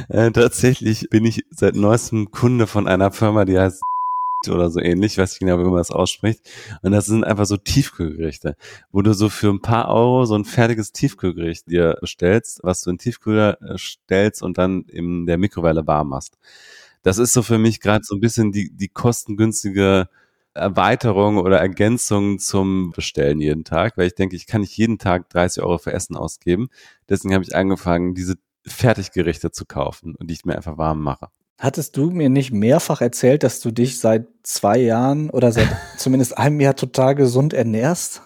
äh, tatsächlich bin ich seit neuestem Kunde von einer Firma, die heißt (laughs) oder so ähnlich, ich weiß nicht genau, wie man das ausspricht. Und das sind einfach so Tiefkühlgerichte, wo du so für ein paar Euro so ein fertiges Tiefkühlgericht dir bestellst, was du in Tiefkühler äh, stellst und dann in der Mikrowelle warm machst. Das ist so für mich gerade so ein bisschen die, die kostengünstige Erweiterung oder Ergänzung zum Bestellen jeden Tag, weil ich denke, ich kann nicht jeden Tag 30 Euro für Essen ausgeben. Deswegen habe ich angefangen, diese Fertiggerichte zu kaufen und die ich mir einfach warm mache.
Hattest du mir nicht mehrfach erzählt, dass du dich seit zwei Jahren oder seit (laughs) zumindest einem Jahr total gesund ernährst?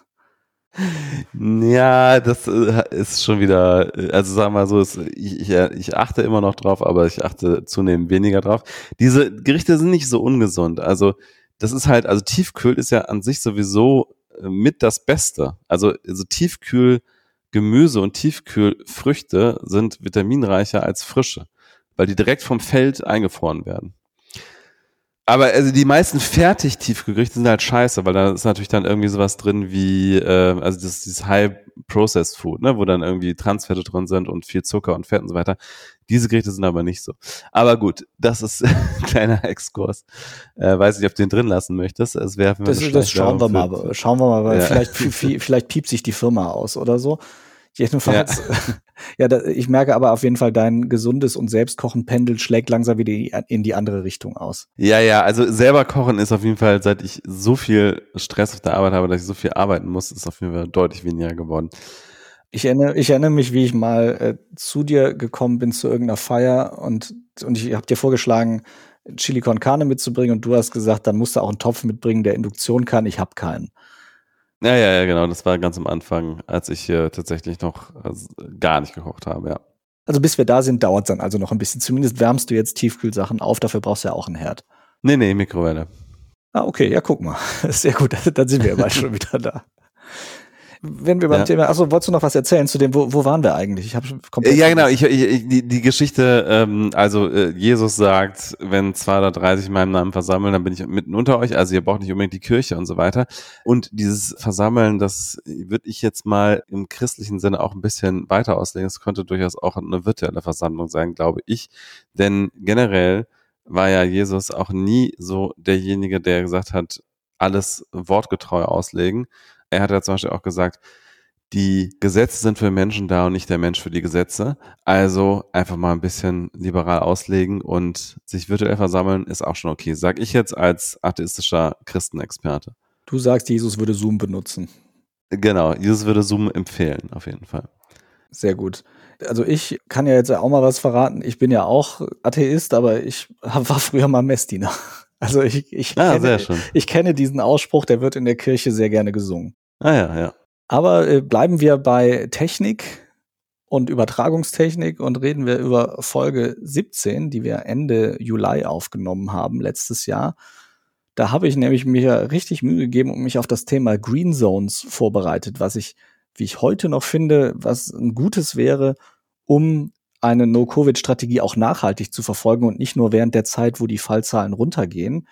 Ja, das äh, ist schon wieder, also sagen wir mal so, ich, ich, ich achte immer noch drauf, aber ich achte zunehmend weniger drauf. Diese Gerichte sind nicht so ungesund. Also das ist halt, also Tiefkühl ist ja an sich sowieso äh, mit das Beste. Also, also Tiefkühl Gemüse und Tiefkühlfrüchte sind vitaminreicher als frische, weil die direkt vom Feld eingefroren werden. Aber also die meisten fertig Tiefkühlgerichte sind halt scheiße, weil da ist natürlich dann irgendwie sowas drin wie, äh, also das, dieses High Processed Food, ne, wo dann irgendwie Transfette drin sind und viel Zucker und Fett und so weiter. Diese Gerichte sind aber nicht so. Aber gut, das ist (laughs) ein kleiner Exkurs. Äh, weiß nicht, ob du den drin lassen möchtest. Es wäre
das, das schauen wir mal. Schauen wir mal, weil ja. vielleicht, (laughs) vielleicht piept sich die Firma aus oder so. Jedenfalls, ja, (laughs) ja ich merke aber auf jeden Fall, dein gesundes und selbstkochen Pendel schlägt langsam wieder in die andere Richtung aus.
Ja, ja, also selber kochen ist auf jeden Fall, seit ich so viel Stress auf der Arbeit habe, dass ich so viel arbeiten muss, ist auf jeden Fall deutlich weniger geworden.
Ich erinnere, ich erinnere mich, wie ich mal äh, zu dir gekommen bin zu irgendeiner Feier und, und ich habe dir vorgeschlagen, Chili con Carne mitzubringen und du hast gesagt, dann musst du auch einen Topf mitbringen, der Induktion kann. Ich habe keinen.
Ja, ja, ja, genau. Das war ganz am Anfang, als ich hier tatsächlich noch also gar nicht gekocht habe, ja.
Also bis wir da sind, dauert es dann also noch ein bisschen. Zumindest wärmst du jetzt Tiefkühlsachen auf, dafür brauchst du ja auch einen Herd.
Nee, nee, Mikrowelle.
Ah, okay, ja, guck mal. (laughs) Sehr gut, dann sind wir bald (laughs) schon wieder da wenn wir beim ja. Thema, achso, wolltest du noch was erzählen zu dem, wo, wo waren wir eigentlich? Ich habe
komplett. Ja, genau, ich, ich, die, die Geschichte, ähm, also äh, Jesus sagt, wenn zwei oder drei sich in meinem Namen versammeln, dann bin ich mitten unter euch, also ihr braucht nicht unbedingt die Kirche und so weiter. Und dieses Versammeln, das würde ich jetzt mal im christlichen Sinne auch ein bisschen weiter auslegen. Es könnte durchaus auch eine virtuelle Versammlung sein, glaube ich. Denn generell war ja Jesus auch nie so derjenige, der gesagt hat, alles wortgetreu auslegen, er hat ja zum Beispiel auch gesagt, die Gesetze sind für Menschen da und nicht der Mensch für die Gesetze. Also einfach mal ein bisschen liberal auslegen und sich virtuell versammeln ist auch schon okay. Sag ich jetzt als atheistischer Christenexperte.
Du sagst, Jesus würde Zoom benutzen.
Genau, Jesus würde Zoom empfehlen, auf jeden Fall.
Sehr gut. Also ich kann ja jetzt auch mal was verraten. Ich bin ja auch Atheist, aber ich (laughs) war früher mal Messdiener. Also ich, ich, ah, kenne, ich kenne diesen Ausspruch, der wird in der Kirche sehr gerne gesungen.
Ah ja, ja.
Aber äh, bleiben wir bei Technik und Übertragungstechnik und reden wir über Folge 17, die wir Ende Juli aufgenommen haben letztes Jahr. Da habe ich nämlich mir richtig Mühe gegeben und mich auf das Thema Green Zones vorbereitet, was ich, wie ich heute noch finde, was ein gutes wäre, um eine No-Covid-Strategie auch nachhaltig zu verfolgen und nicht nur während der Zeit, wo die Fallzahlen runtergehen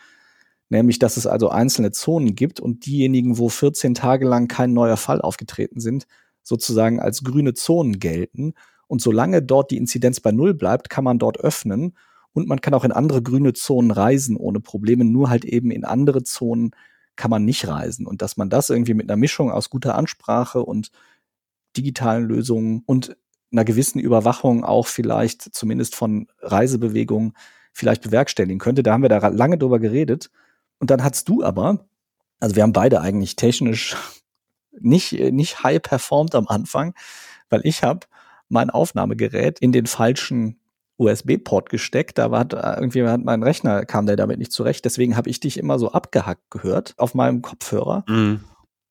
nämlich dass es also einzelne Zonen gibt und diejenigen, wo 14 Tage lang kein neuer Fall aufgetreten sind, sozusagen als grüne Zonen gelten. Und solange dort die Inzidenz bei Null bleibt, kann man dort öffnen und man kann auch in andere grüne Zonen reisen ohne Probleme, nur halt eben in andere Zonen kann man nicht reisen. Und dass man das irgendwie mit einer Mischung aus guter Ansprache und digitalen Lösungen und einer gewissen Überwachung auch vielleicht zumindest von Reisebewegungen vielleicht bewerkstelligen könnte. Da haben wir da lange drüber geredet. Und dann hast du aber, also wir haben beide eigentlich technisch nicht, nicht high performt am Anfang, weil ich habe mein Aufnahmegerät in den falschen USB-Port gesteckt. Da war irgendwie hat mein Rechner kam der damit nicht zurecht. Deswegen habe ich dich immer so abgehackt gehört auf meinem Kopfhörer. Mhm.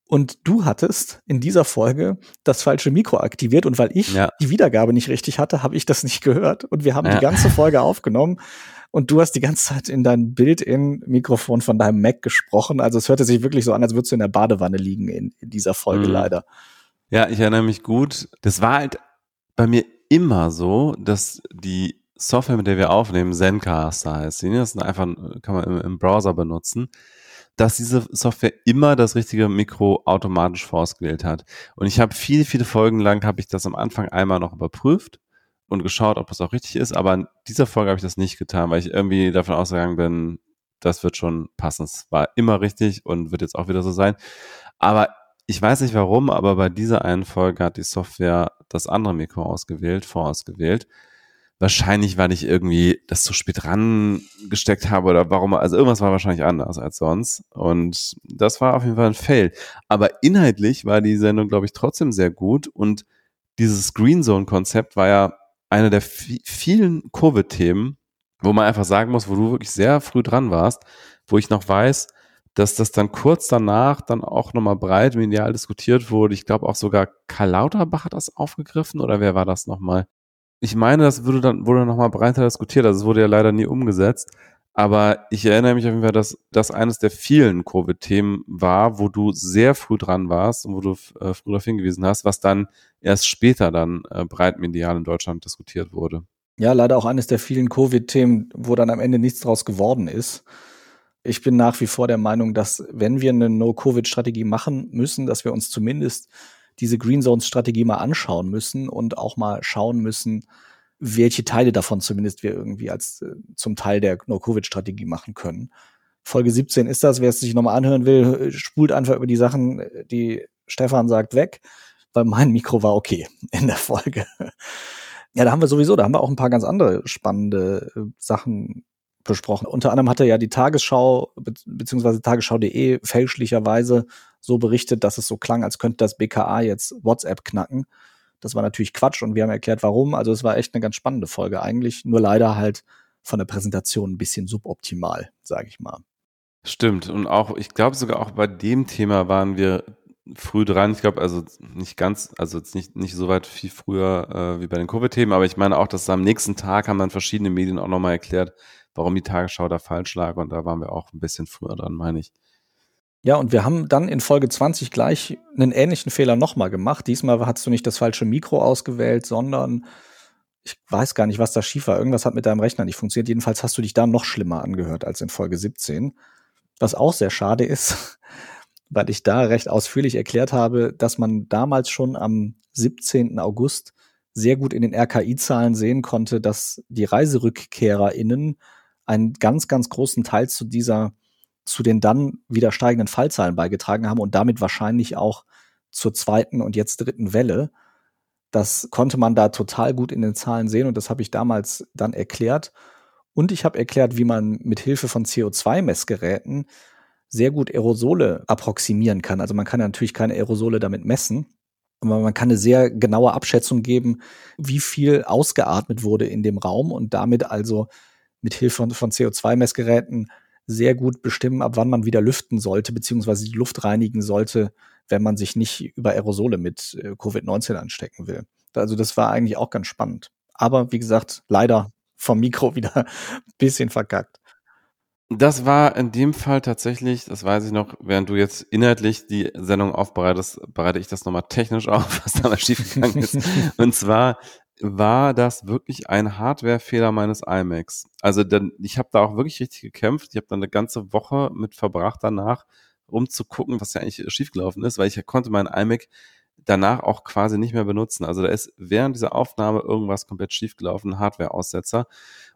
Und du hattest in dieser Folge das falsche Mikro aktiviert und weil ich ja. die Wiedergabe nicht richtig hatte, habe ich das nicht gehört. Und wir haben ja. die ganze Folge aufgenommen und du hast die ganze Zeit in dein Bild-in-Mikrofon von deinem Mac gesprochen. Also es hörte sich wirklich so an, als würdest du in der Badewanne liegen in, in dieser Folge mhm. leider.
Ja, ich erinnere mich gut. Das war halt bei mir immer so, dass die Software, mit der wir aufnehmen, Zencaster heißt sie. Das ist einfach, kann man im, im Browser benutzen dass diese Software immer das richtige Mikro automatisch vorausgewählt hat. Und ich habe viele, viele Folgen lang habe ich das am Anfang einmal noch überprüft und geschaut, ob das auch richtig ist. Aber in dieser Folge habe ich das nicht getan, weil ich irgendwie davon ausgegangen bin, das wird schon passen. Es war immer richtig und wird jetzt auch wieder so sein. Aber ich weiß nicht warum, aber bei dieser einen Folge hat die Software das andere Mikro ausgewählt, vorausgewählt. Wahrscheinlich, weil ich irgendwie das zu spät rangesteckt habe oder warum, also irgendwas war wahrscheinlich anders als sonst. Und das war auf jeden Fall ein Fail. Aber inhaltlich war die Sendung, glaube ich, trotzdem sehr gut und dieses Green Zone Konzept war ja eine der vielen Covid-Themen, wo man einfach sagen muss, wo du wirklich sehr früh dran warst, wo ich noch weiß, dass das dann kurz danach dann auch nochmal breit medial diskutiert wurde. Ich glaube auch sogar Karl Lauterbach hat das aufgegriffen oder wer war das nochmal? Ich meine, das wurde dann, wurde nochmal breiter diskutiert, also es wurde ja leider nie umgesetzt. Aber ich erinnere mich auf jeden Fall, dass das eines der vielen Covid-Themen war, wo du sehr früh dran warst und wo du äh, früh darauf hingewiesen hast, was dann erst später dann äh, breit medial in Deutschland diskutiert wurde.
Ja, leider auch eines der vielen Covid-Themen, wo dann am Ende nichts draus geworden ist. Ich bin nach wie vor der Meinung, dass wenn wir eine No-Covid-Strategie machen müssen, dass wir uns zumindest diese Green Zones-Strategie mal anschauen müssen und auch mal schauen müssen, welche Teile davon zumindest wir irgendwie als äh, zum Teil der No-Covid-Strategie machen können. Folge 17 ist das. Wer es sich nochmal anhören will, spult einfach über die Sachen, die Stefan sagt, weg, weil mein Mikro war okay (laughs) in der Folge. Ja, da haben wir sowieso, da haben wir auch ein paar ganz andere spannende äh, Sachen besprochen. Unter anderem hatte ja die Tagesschau be beziehungsweise Tagesschau.de fälschlicherweise so berichtet, dass es so klang, als könnte das BKA jetzt WhatsApp knacken. Das war natürlich Quatsch und wir haben erklärt, warum. Also es war echt eine ganz spannende Folge eigentlich, nur leider halt von der Präsentation ein bisschen suboptimal, sage ich mal.
Stimmt und auch, ich glaube sogar auch bei dem Thema waren wir früh dran. Ich glaube, also nicht ganz, also jetzt nicht, nicht so weit viel früher äh, wie bei den Covid-Themen, aber ich meine auch, dass am nächsten Tag haben dann verschiedene Medien auch nochmal erklärt, warum die Tagesschau da falsch lag und da waren wir auch ein bisschen früher dran, meine ich.
Ja, und wir haben dann in Folge 20 gleich einen ähnlichen Fehler nochmal gemacht. Diesmal hast du nicht das falsche Mikro ausgewählt, sondern ich weiß gar nicht, was da schief war. Irgendwas hat mit deinem Rechner nicht funktioniert. Jedenfalls hast du dich da noch schlimmer angehört als in Folge 17. Was auch sehr schade ist, (laughs) weil ich da recht ausführlich erklärt habe, dass man damals schon am 17. August sehr gut in den RKI-Zahlen sehen konnte, dass die ReiserückkehrerInnen einen ganz, ganz großen Teil zu dieser, zu den dann wieder steigenden Fallzahlen beigetragen haben und damit wahrscheinlich auch zur zweiten und jetzt dritten Welle. Das konnte man da total gut in den Zahlen sehen und das habe ich damals dann erklärt. Und ich habe erklärt, wie man mit Hilfe von CO2-Messgeräten sehr gut Aerosole approximieren kann. Also man kann natürlich keine Aerosole damit messen, aber man kann eine sehr genaue Abschätzung geben, wie viel ausgeatmet wurde in dem Raum und damit also mit Hilfe von, von CO2-Messgeräten sehr gut bestimmen, ab wann man wieder lüften sollte, beziehungsweise die Luft reinigen sollte, wenn man sich nicht über Aerosole mit äh, Covid-19 anstecken will. Also das war eigentlich auch ganz spannend. Aber wie gesagt, leider vom Mikro (laughs) wieder ein bisschen verkackt.
Das war in dem Fall tatsächlich, das weiß ich noch, während du jetzt inhaltlich die Sendung aufbereitest, bereite ich das nochmal technisch (laughs) auf, was da mal schiefgegangen ist. (laughs) Und zwar war das wirklich ein Hardwarefehler meines iMacs. Also dann, ich habe da auch wirklich richtig gekämpft. Ich habe dann eine ganze Woche mit verbracht danach, um zu gucken, was ja eigentlich schiefgelaufen ist, weil ich konnte meinen iMac danach auch quasi nicht mehr benutzen. Also da ist während dieser Aufnahme irgendwas komplett schiefgelaufen, Hardware-Aussetzer.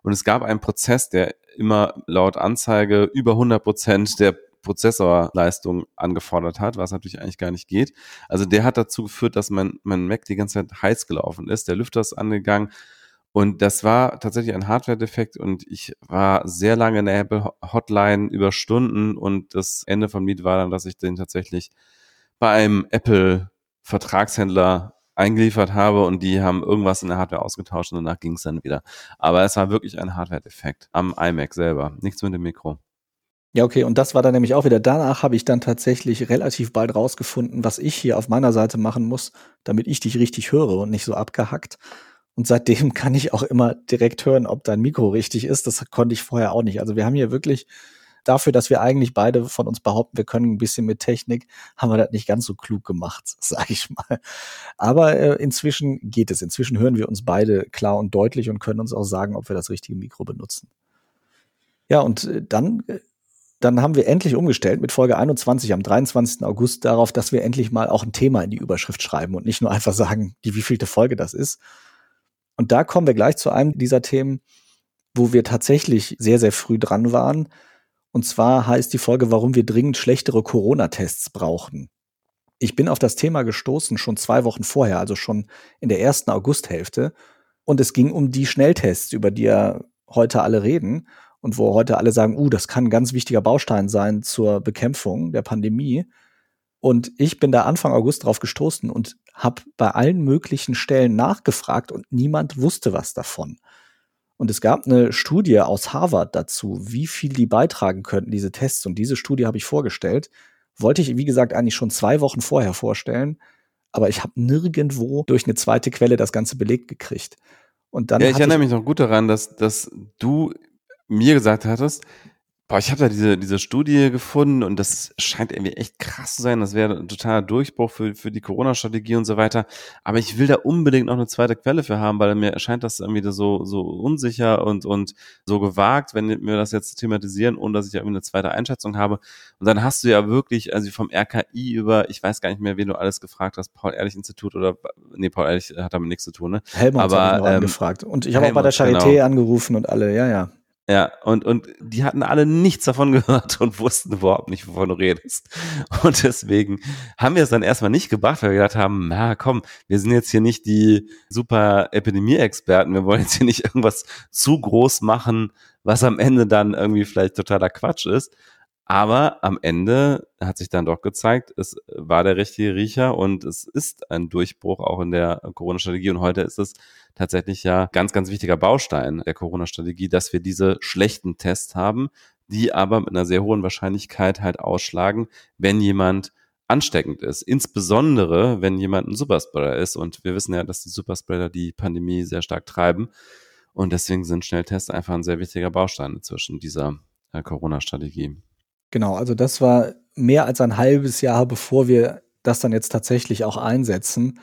Und es gab einen Prozess, der immer laut Anzeige über 100 Prozent der Prozessorleistung angefordert hat, was natürlich eigentlich gar nicht geht. Also der hat dazu geführt, dass mein, mein Mac die ganze Zeit heiß gelaufen ist. Der Lüfter ist angegangen. Und das war tatsächlich ein Hardware-Defekt und ich war sehr lange in der Apple-Hotline über Stunden und das Ende vom Lied war dann, dass ich den tatsächlich bei einem Apple Vertragshändler eingeliefert habe und die haben irgendwas in der Hardware ausgetauscht und danach ging es dann wieder. Aber es war wirklich ein Hardware-Defekt am iMac selber, nichts mit dem Mikro.
Ja, okay, und das war dann nämlich auch wieder. Danach habe ich dann tatsächlich relativ bald rausgefunden, was ich hier auf meiner Seite machen muss, damit ich dich richtig höre und nicht so abgehackt. Und seitdem (laughs) kann ich auch immer direkt hören, ob dein Mikro richtig ist. Das konnte ich vorher auch nicht. Also wir haben hier wirklich dafür, dass wir eigentlich beide von uns behaupten, wir können ein bisschen mit Technik, haben wir das nicht ganz so klug gemacht, (laughs) sage ich mal. Aber äh, inzwischen geht es. Inzwischen hören wir uns beide klar und deutlich und können uns auch sagen, ob wir das richtige Mikro benutzen. Ja, und äh, dann äh, dann haben wir endlich umgestellt mit Folge 21 am 23. August darauf, dass wir endlich mal auch ein Thema in die Überschrift schreiben und nicht nur einfach sagen, die wievielte Folge das ist. Und da kommen wir gleich zu einem dieser Themen, wo wir tatsächlich sehr, sehr früh dran waren Und zwar heißt die Folge, warum wir dringend schlechtere Corona-Tests brauchen. Ich bin auf das Thema gestoßen schon zwei Wochen vorher, also schon in der ersten Augusthälfte. Und es ging um die Schnelltests, über die ja heute alle reden und wo heute alle sagen, uh, das kann ein ganz wichtiger Baustein sein zur Bekämpfung der Pandemie. Und ich bin da Anfang August drauf gestoßen und habe bei allen möglichen Stellen nachgefragt und niemand wusste was davon. Und es gab eine Studie aus Harvard dazu, wie viel die beitragen könnten, diese Tests. Und diese Studie habe ich vorgestellt. Wollte ich, wie gesagt, eigentlich schon zwei Wochen vorher vorstellen. Aber ich habe nirgendwo durch eine zweite Quelle das Ganze belegt gekriegt.
Und dann ja, ich erinnere ich mich noch gut daran, dass, dass du mir gesagt hattest, Boah, ich habe da diese, diese Studie gefunden und das scheint irgendwie echt krass zu sein. Das wäre ein totaler Durchbruch für, für die Corona-Strategie und so weiter. Aber ich will da unbedingt noch eine zweite Quelle für haben, weil mir erscheint das irgendwie so, so unsicher und, und so gewagt, wenn wir das jetzt thematisieren, ohne dass ich irgendwie eine zweite Einschätzung habe. Und dann hast du ja wirklich, also vom RKI über, ich weiß gar nicht mehr, wen du alles gefragt hast, Paul-Ehrlich-Institut oder, nee, Paul-Ehrlich hat damit nichts zu tun, ne?
Helmut Aber, hat ähm, angefragt. Und ich habe auch bei der Charité genau. angerufen und alle, ja, ja.
Ja, und, und die hatten alle nichts davon (laughs) gehört und wussten überhaupt nicht, wovon du redest. Und deswegen haben wir es dann erstmal nicht gebracht, weil wir gedacht haben, na komm, wir sind jetzt hier nicht die super Epidemie-Experten, wir wollen jetzt hier nicht irgendwas zu groß machen, was am Ende dann irgendwie vielleicht totaler Quatsch ist. Aber am Ende hat sich dann doch gezeigt, es war der richtige Riecher und es ist ein Durchbruch auch in der Corona-Strategie. Und heute ist es tatsächlich ja ganz, ganz wichtiger Baustein der Corona-Strategie, dass wir diese schlechten Tests haben, die aber mit einer sehr hohen Wahrscheinlichkeit halt ausschlagen, wenn jemand ansteckend ist. Insbesondere, wenn jemand ein Superspreader ist. Und wir wissen ja, dass die Superspreader die Pandemie sehr stark treiben. Und deswegen sind Schnelltests einfach ein sehr wichtiger Baustein zwischen dieser äh, Corona-Strategie.
Genau, also das war mehr als ein halbes Jahr, bevor wir das dann jetzt tatsächlich auch einsetzen.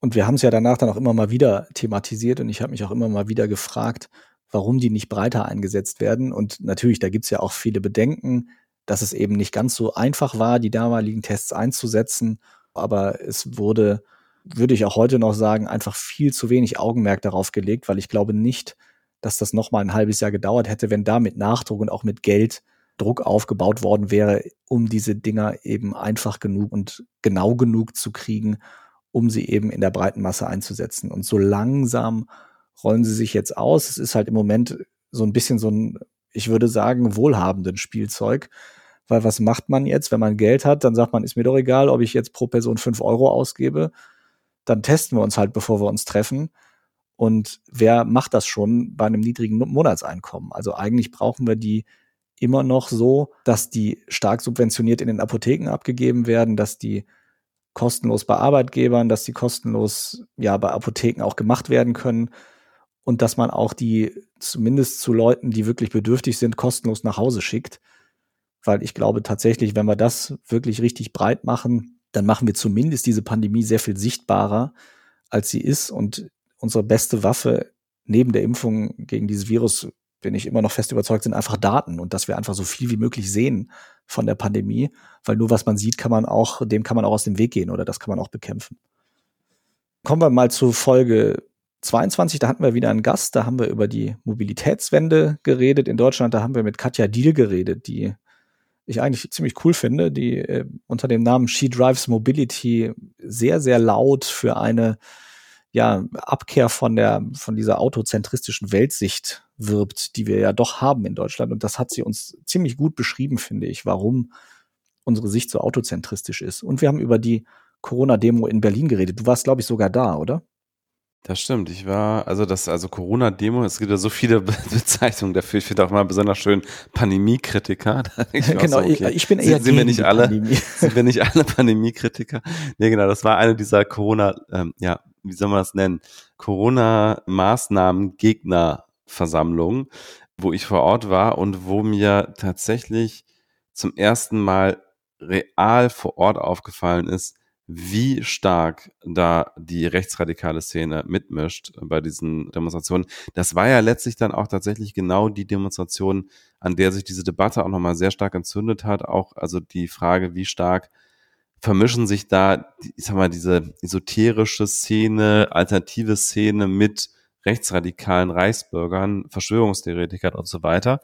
Und wir haben es ja danach dann auch immer mal wieder thematisiert und ich habe mich auch immer mal wieder gefragt, warum die nicht breiter eingesetzt werden. Und natürlich, da gibt es ja auch viele Bedenken, dass es eben nicht ganz so einfach war, die damaligen Tests einzusetzen. Aber es wurde, würde ich auch heute noch sagen, einfach viel zu wenig Augenmerk darauf gelegt, weil ich glaube nicht, dass das noch mal ein halbes Jahr gedauert hätte, wenn da mit Nachdruck und auch mit Geld Druck aufgebaut worden wäre, um diese Dinger eben einfach genug und genau genug zu kriegen, um sie eben in der breiten Masse einzusetzen. Und so langsam rollen sie sich jetzt aus. Es ist halt im Moment so ein bisschen so ein, ich würde sagen, wohlhabenden Spielzeug. Weil was macht man jetzt, wenn man Geld hat? Dann sagt man, ist mir doch egal, ob ich jetzt pro Person fünf Euro ausgebe. Dann testen wir uns halt, bevor wir uns treffen. Und wer macht das schon bei einem niedrigen Monatseinkommen? Also eigentlich brauchen wir die immer noch so, dass die stark subventioniert in den Apotheken abgegeben werden, dass die kostenlos bei Arbeitgebern, dass die kostenlos ja bei Apotheken auch gemacht werden können und dass man auch die zumindest zu Leuten, die wirklich bedürftig sind, kostenlos nach Hause schickt. Weil ich glaube tatsächlich, wenn wir das wirklich richtig breit machen, dann machen wir zumindest diese Pandemie sehr viel sichtbarer, als sie ist. Und unsere beste Waffe neben der Impfung gegen dieses Virus bin ich immer noch fest überzeugt, sind einfach Daten und dass wir einfach so viel wie möglich sehen von der Pandemie, weil nur was man sieht, kann man auch, dem kann man auch aus dem Weg gehen oder das kann man auch bekämpfen. Kommen wir mal zu Folge 22, da hatten wir wieder einen Gast, da haben wir über die Mobilitätswende geredet in Deutschland, da haben wir mit Katja Diel geredet, die ich eigentlich ziemlich cool finde, die äh, unter dem Namen She Drives Mobility sehr, sehr laut für eine ja, Abkehr von der, von dieser autozentristischen Weltsicht wirbt, die wir ja doch haben in Deutschland. Und das hat sie uns ziemlich gut beschrieben, finde ich, warum unsere Sicht so autozentristisch ist. Und wir haben über die Corona-Demo in Berlin geredet. Du warst, glaube ich, sogar da, oder?
Das stimmt. Ich war, also das, also Corona-Demo, es gibt ja so viele (laughs) Bezeichnungen dafür. Ich finde auch mal besonders schön Pandemie-Kritiker. (laughs)
genau, so, okay. ich bin eher
sind, sind wir nicht alle, (laughs) sind wir nicht alle Pandemie-Kritiker? Nee, genau, das war eine dieser Corona, ähm, ja, wie soll man das nennen? Corona-Maßnahmen-Gegner Versammlung, wo ich vor Ort war und wo mir tatsächlich zum ersten Mal real vor Ort aufgefallen ist, wie stark da die rechtsradikale Szene mitmischt bei diesen Demonstrationen. Das war ja letztlich dann auch tatsächlich genau die Demonstration, an der sich diese Debatte auch nochmal sehr stark entzündet hat. Auch also die Frage, wie stark vermischen sich da, ich sag mal, diese esoterische Szene, alternative Szene mit rechtsradikalen Reichsbürgern, Verschwörungstheoretikern und so weiter.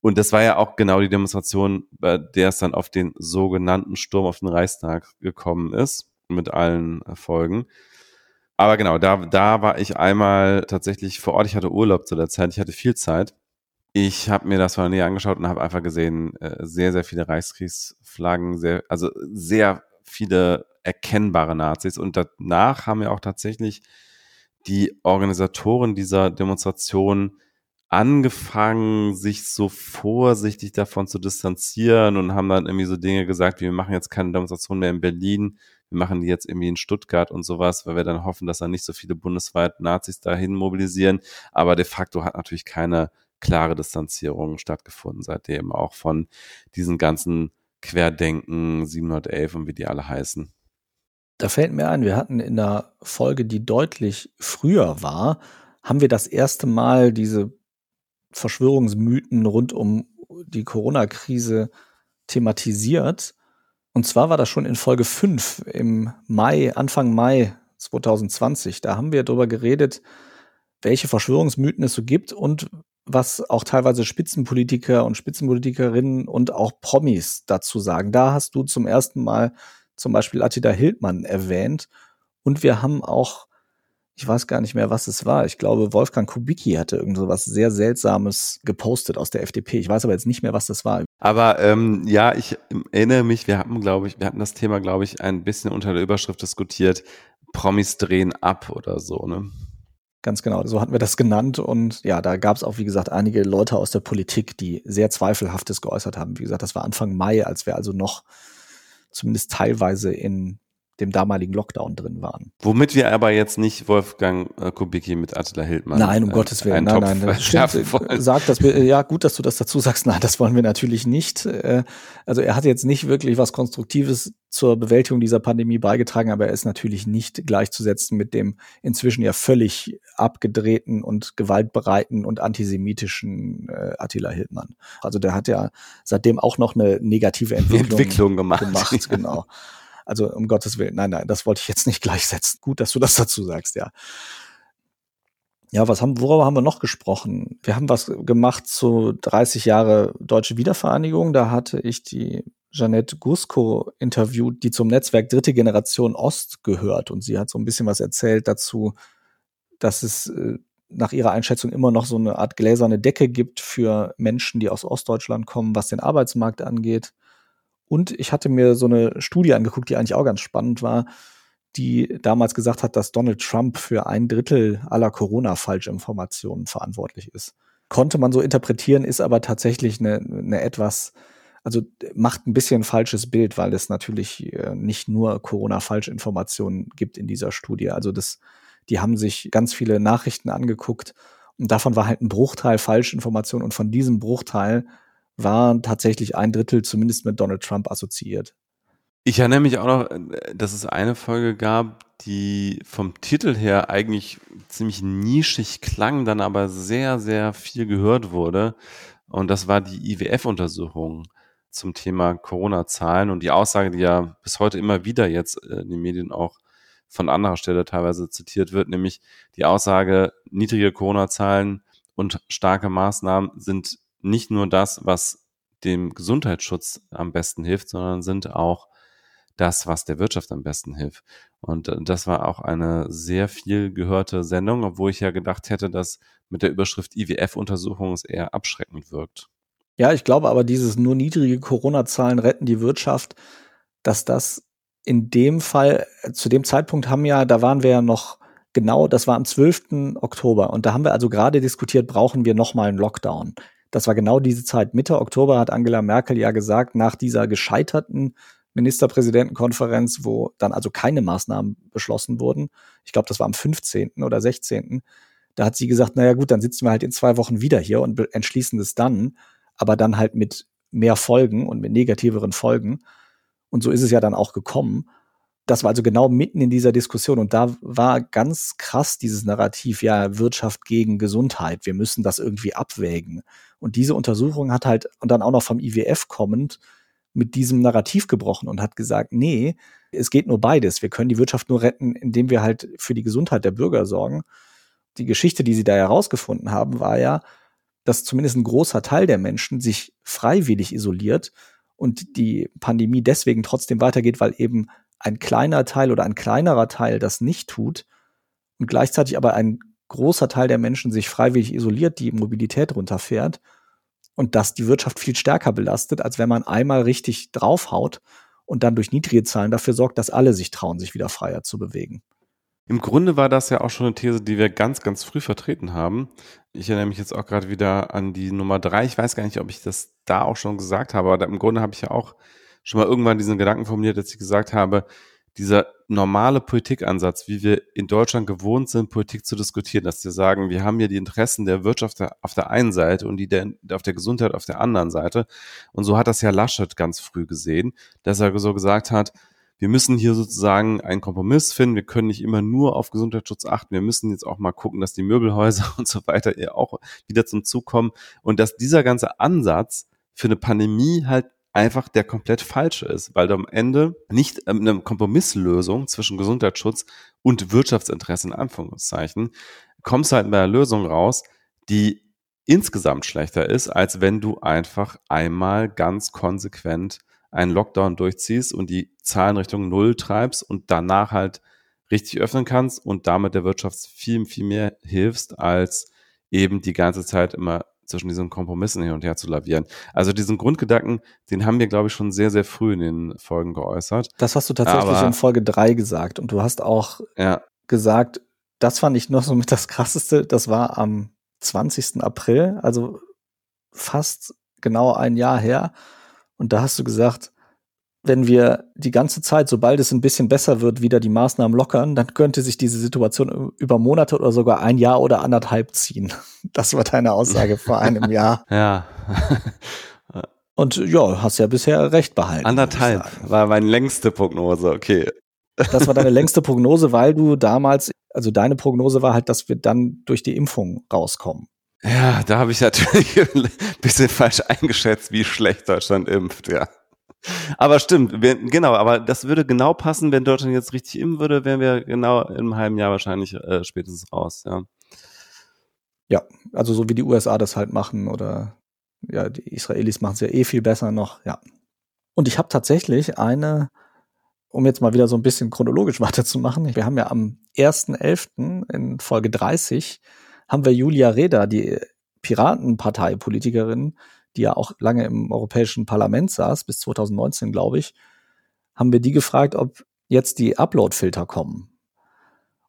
Und das war ja auch genau die Demonstration, bei der es dann auf den sogenannten Sturm auf den Reichstag gekommen ist, mit allen Folgen. Aber genau, da, da war ich einmal tatsächlich vor Ort. Ich hatte Urlaub zu der Zeit. Ich hatte viel Zeit. Ich habe mir das von der Nähe angeschaut und habe einfach gesehen, äh, sehr, sehr viele Reichskriegsflaggen, sehr, also sehr viele erkennbare Nazis. Und danach haben ja auch tatsächlich die Organisatoren dieser Demonstration angefangen, sich so vorsichtig davon zu distanzieren und haben dann irgendwie so Dinge gesagt, wie wir machen jetzt keine Demonstration mehr in Berlin, wir machen die jetzt irgendwie in Stuttgart und sowas, weil wir dann hoffen, dass dann nicht so viele bundesweit Nazis dahin mobilisieren. Aber de facto hat natürlich keine klare Distanzierung stattgefunden seitdem, auch von diesen ganzen Querdenken 711 und wie die alle heißen.
Da fällt mir ein, wir hatten in der Folge, die deutlich früher war, haben wir das erste Mal diese Verschwörungsmythen rund um die Corona-Krise thematisiert. Und zwar war das schon in Folge 5 im Mai, Anfang Mai 2020. Da haben wir darüber geredet, welche Verschwörungsmythen es so gibt und was auch teilweise Spitzenpolitiker und Spitzenpolitikerinnen und auch Promis dazu sagen. Da hast du zum ersten Mal zum Beispiel Attila Hildmann erwähnt. Und wir haben auch ich weiß gar nicht mehr, was es war. Ich glaube, Wolfgang Kubicki hatte irgend so was sehr Seltsames gepostet aus der FDP. Ich weiß aber jetzt nicht mehr, was das war.
Aber ähm, ja, ich erinnere mich, wir hatten, glaube ich, wir hatten das Thema, glaube ich, ein bisschen unter der Überschrift diskutiert, Promis drehen ab oder so, ne?
Ganz genau, so hatten wir das genannt. Und ja, da gab es auch, wie gesagt, einige Leute aus der Politik, die sehr Zweifelhaftes geäußert haben. Wie gesagt, das war Anfang Mai, als wir also noch zumindest teilweise in dem damaligen Lockdown drin waren.
Womit wir aber jetzt nicht Wolfgang äh, Kubicki mit Attila Hildmann.
Nein, um äh, Gottes Willen. Nein, nein, das (laughs) stimmt. Sag, dass wir, ja, gut, dass du das dazu sagst. Nein, das wollen wir natürlich nicht. Äh, also er hat jetzt nicht wirklich was Konstruktives zur Bewältigung dieser Pandemie beigetragen, aber er ist natürlich nicht gleichzusetzen mit dem inzwischen ja völlig abgedrehten und gewaltbereiten und antisemitischen äh, Attila Hildmann. Also der hat ja seitdem auch noch eine negative (laughs) Entwicklung,
Entwicklung gemacht.
gemacht genau. (laughs) Also um Gottes Willen, nein, nein, das wollte ich jetzt nicht (laughs) gleichsetzen. Gut, dass du das dazu sagst, ja. Ja, was haben, worüber haben wir noch gesprochen? Wir haben was gemacht zu 30 Jahre Deutsche Wiedervereinigung. Da hatte ich die Jeanette Gusko interviewt, die zum Netzwerk Dritte Generation Ost gehört. Und sie hat so ein bisschen was erzählt dazu, dass es äh, nach ihrer Einschätzung immer noch so eine Art gläserne Decke gibt für Menschen, die aus Ostdeutschland kommen, was den Arbeitsmarkt angeht. Und ich hatte mir so eine Studie angeguckt, die eigentlich auch ganz spannend war, die damals gesagt hat, dass Donald Trump für ein Drittel aller Corona-Falschinformationen verantwortlich ist. Konnte man so interpretieren, ist aber tatsächlich eine, eine etwas, also macht ein bisschen ein falsches Bild, weil es natürlich äh, nicht nur Corona-Falschinformationen gibt in dieser Studie. Also das, die haben sich ganz viele Nachrichten angeguckt und davon war halt ein Bruchteil Falschinformationen und von diesem Bruchteil war tatsächlich ein Drittel zumindest mit Donald Trump assoziiert.
Ich erinnere mich auch noch, dass es eine Folge gab, die vom Titel her eigentlich ziemlich nischig klang, dann aber sehr, sehr viel gehört wurde. Und das war die IWF-Untersuchung zum Thema Corona-Zahlen und die Aussage, die ja bis heute immer wieder jetzt in den Medien auch von anderer Stelle teilweise zitiert wird, nämlich die Aussage, niedrige Corona-Zahlen und starke Maßnahmen sind nicht nur das, was dem Gesundheitsschutz am besten hilft, sondern sind auch das, was der Wirtschaft am besten hilft. Und äh, das war auch eine sehr viel gehörte Sendung, obwohl ich ja gedacht hätte, dass mit der Überschrift IWF-Untersuchung es eher abschreckend wirkt.
Ja, ich glaube aber, dieses nur niedrige Corona-Zahlen retten die Wirtschaft, dass das in dem Fall, äh, zu dem Zeitpunkt haben ja, da waren wir ja noch genau, das war am 12. Oktober und da haben wir also gerade diskutiert, brauchen wir nochmal einen Lockdown. Das war genau diese Zeit. Mitte Oktober hat Angela Merkel ja gesagt, nach dieser gescheiterten Ministerpräsidentenkonferenz, wo dann also keine Maßnahmen beschlossen wurden. Ich glaube, das war am 15. oder 16. Da hat sie gesagt, naja gut, dann sitzen wir halt in zwei Wochen wieder hier und entschließen es dann, aber dann halt mit mehr Folgen und mit negativeren Folgen. Und so ist es ja dann auch gekommen das war also genau mitten in dieser Diskussion und da war ganz krass dieses Narrativ, ja, Wirtschaft gegen Gesundheit, wir müssen das irgendwie abwägen. Und diese Untersuchung hat halt, und dann auch noch vom IWF kommend, mit diesem Narrativ gebrochen und hat gesagt, nee, es geht nur beides. Wir können die Wirtschaft nur retten, indem wir halt für die Gesundheit der Bürger sorgen. Die Geschichte, die sie da herausgefunden haben, war ja, dass zumindest ein großer Teil der Menschen sich freiwillig isoliert und die Pandemie deswegen trotzdem weitergeht, weil eben ein kleiner Teil oder ein kleinerer Teil das nicht tut und gleichzeitig aber ein großer Teil der Menschen sich freiwillig isoliert, die Mobilität runterfährt und das die Wirtschaft viel stärker belastet, als wenn man einmal richtig draufhaut und dann durch niedrige Zahlen dafür sorgt, dass alle sich trauen, sich wieder freier zu bewegen.
Im Grunde war das ja auch schon eine These, die wir ganz, ganz früh vertreten haben. Ich erinnere mich jetzt auch gerade wieder an die Nummer drei. Ich weiß gar nicht, ob ich das da auch schon gesagt habe, aber im Grunde habe ich ja auch schon mal irgendwann diesen Gedanken formuliert, dass ich gesagt habe, dieser normale Politikansatz, wie wir in Deutschland gewohnt sind, Politik zu diskutieren, dass wir sagen, wir haben hier die Interessen der Wirtschaft auf der einen Seite und die der, auf der Gesundheit auf der anderen Seite. Und so hat das ja Laschet ganz früh gesehen, dass er so gesagt hat, wir müssen hier sozusagen einen Kompromiss finden. Wir können nicht immer nur auf Gesundheitsschutz achten. Wir müssen jetzt auch mal gucken, dass die Möbelhäuser (laughs) und so weiter auch wieder zum Zug kommen und dass dieser ganze Ansatz für eine Pandemie halt einfach der komplett falsche ist, weil du am Ende nicht ähm, eine Kompromisslösung zwischen Gesundheitsschutz und Wirtschaftsinteressen in Anführungszeichen kommst halt bei einer Lösung raus, die insgesamt schlechter ist, als wenn du einfach einmal ganz konsequent einen Lockdown durchziehst und die Zahlen Richtung Null treibst und danach halt richtig öffnen kannst und damit der Wirtschaft viel, viel mehr hilfst, als eben die ganze Zeit immer zwischen diesen Kompromissen hin und her zu lavieren. Also diesen Grundgedanken, den haben wir, glaube ich, schon sehr, sehr früh in den Folgen geäußert.
Das hast du tatsächlich Aber, in Folge drei gesagt. Und du hast auch ja. gesagt, das fand ich noch so mit das Krasseste, das war am 20. April, also fast genau ein Jahr her. Und da hast du gesagt, wenn wir die ganze Zeit, sobald es ein bisschen besser wird, wieder die Maßnahmen lockern, dann könnte sich diese Situation über Monate oder sogar ein Jahr oder anderthalb ziehen. (laughs) Das war deine Aussage vor (laughs) einem Jahr.
Ja. (laughs)
Und ja, hast ja bisher recht behalten.
Anderthalb war meine längste Prognose, okay.
Das war deine längste Prognose, weil du damals, also deine Prognose war halt, dass wir dann durch die Impfung rauskommen.
Ja, da habe ich natürlich ein bisschen falsch eingeschätzt, wie schlecht Deutschland impft, ja. Aber stimmt, wir, genau, aber das würde genau passen, wenn Deutschland jetzt richtig impfen würde, wären wir genau einem halben Jahr wahrscheinlich äh, spätestens raus, ja.
Ja, also so wie die USA das halt machen oder ja, die Israelis machen es ja eh viel besser noch, ja. Und ich habe tatsächlich eine, um jetzt mal wieder so ein bisschen chronologisch (laughs) weiterzumachen, wir haben ja am 1.11. in Folge 30 haben wir Julia Reda, die Piratenpartei-Politikerin, die ja auch lange im Europäischen Parlament saß, bis 2019, glaube ich, haben wir die gefragt, ob jetzt die Upload-Filter kommen.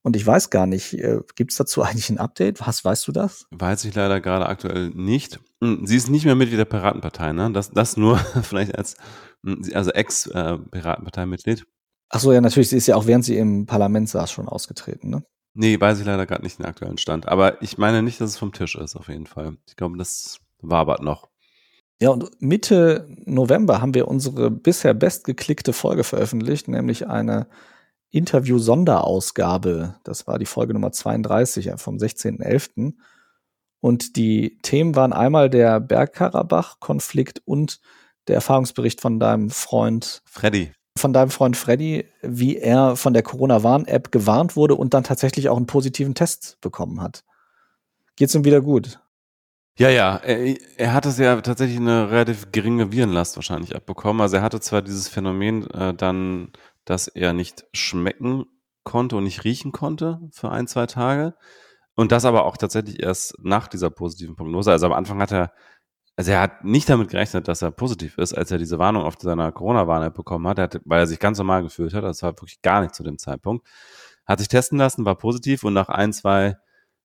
Und ich weiß gar nicht, äh, gibt es dazu (laughs) eigentlich ein Update? Was weißt du das?
Weiß ich leider gerade aktuell nicht. Hm, sie ist nicht mehr Mitglied der Piratenpartei, ne? Das, das nur (laughs) vielleicht als hm, also Ex-Piratenparteimitglied.
Ach so, ja, natürlich. Sie ist ja auch während sie im Parlament saß schon ausgetreten, ne?
Nee, weiß ich leider gerade nicht den aktuellen Stand. Aber ich meine nicht, dass es vom Tisch ist, auf jeden Fall. Ich glaube, das wabert noch.
Ja, und Mitte November haben wir unsere bisher bestgeklickte Folge veröffentlicht, nämlich eine Interview-Sonderausgabe. Das war die Folge Nummer 32 vom 16.11. Und die Themen waren einmal der Bergkarabach-Konflikt und der Erfahrungsbericht von deinem Freund
Freddy.
Von deinem Freund Freddy, wie er von der Corona-Warn-App gewarnt wurde und dann tatsächlich auch einen positiven Test bekommen hat. Geht's ihm wieder gut?
Ja, ja, er, er hatte ja tatsächlich eine relativ geringe Virenlast wahrscheinlich abbekommen. Also er hatte zwar dieses Phänomen äh, dann, dass er nicht schmecken konnte und nicht riechen konnte für ein, zwei Tage. Und das aber auch tatsächlich erst nach dieser positiven Prognose. Also am Anfang hat er, also er hat nicht damit gerechnet, dass er positiv ist, als er diese Warnung auf seiner Corona-Warn-App bekommen hat, hat, weil er sich ganz normal gefühlt hat. Das war wirklich gar nicht zu dem Zeitpunkt. Hat sich testen lassen, war positiv und nach ein, zwei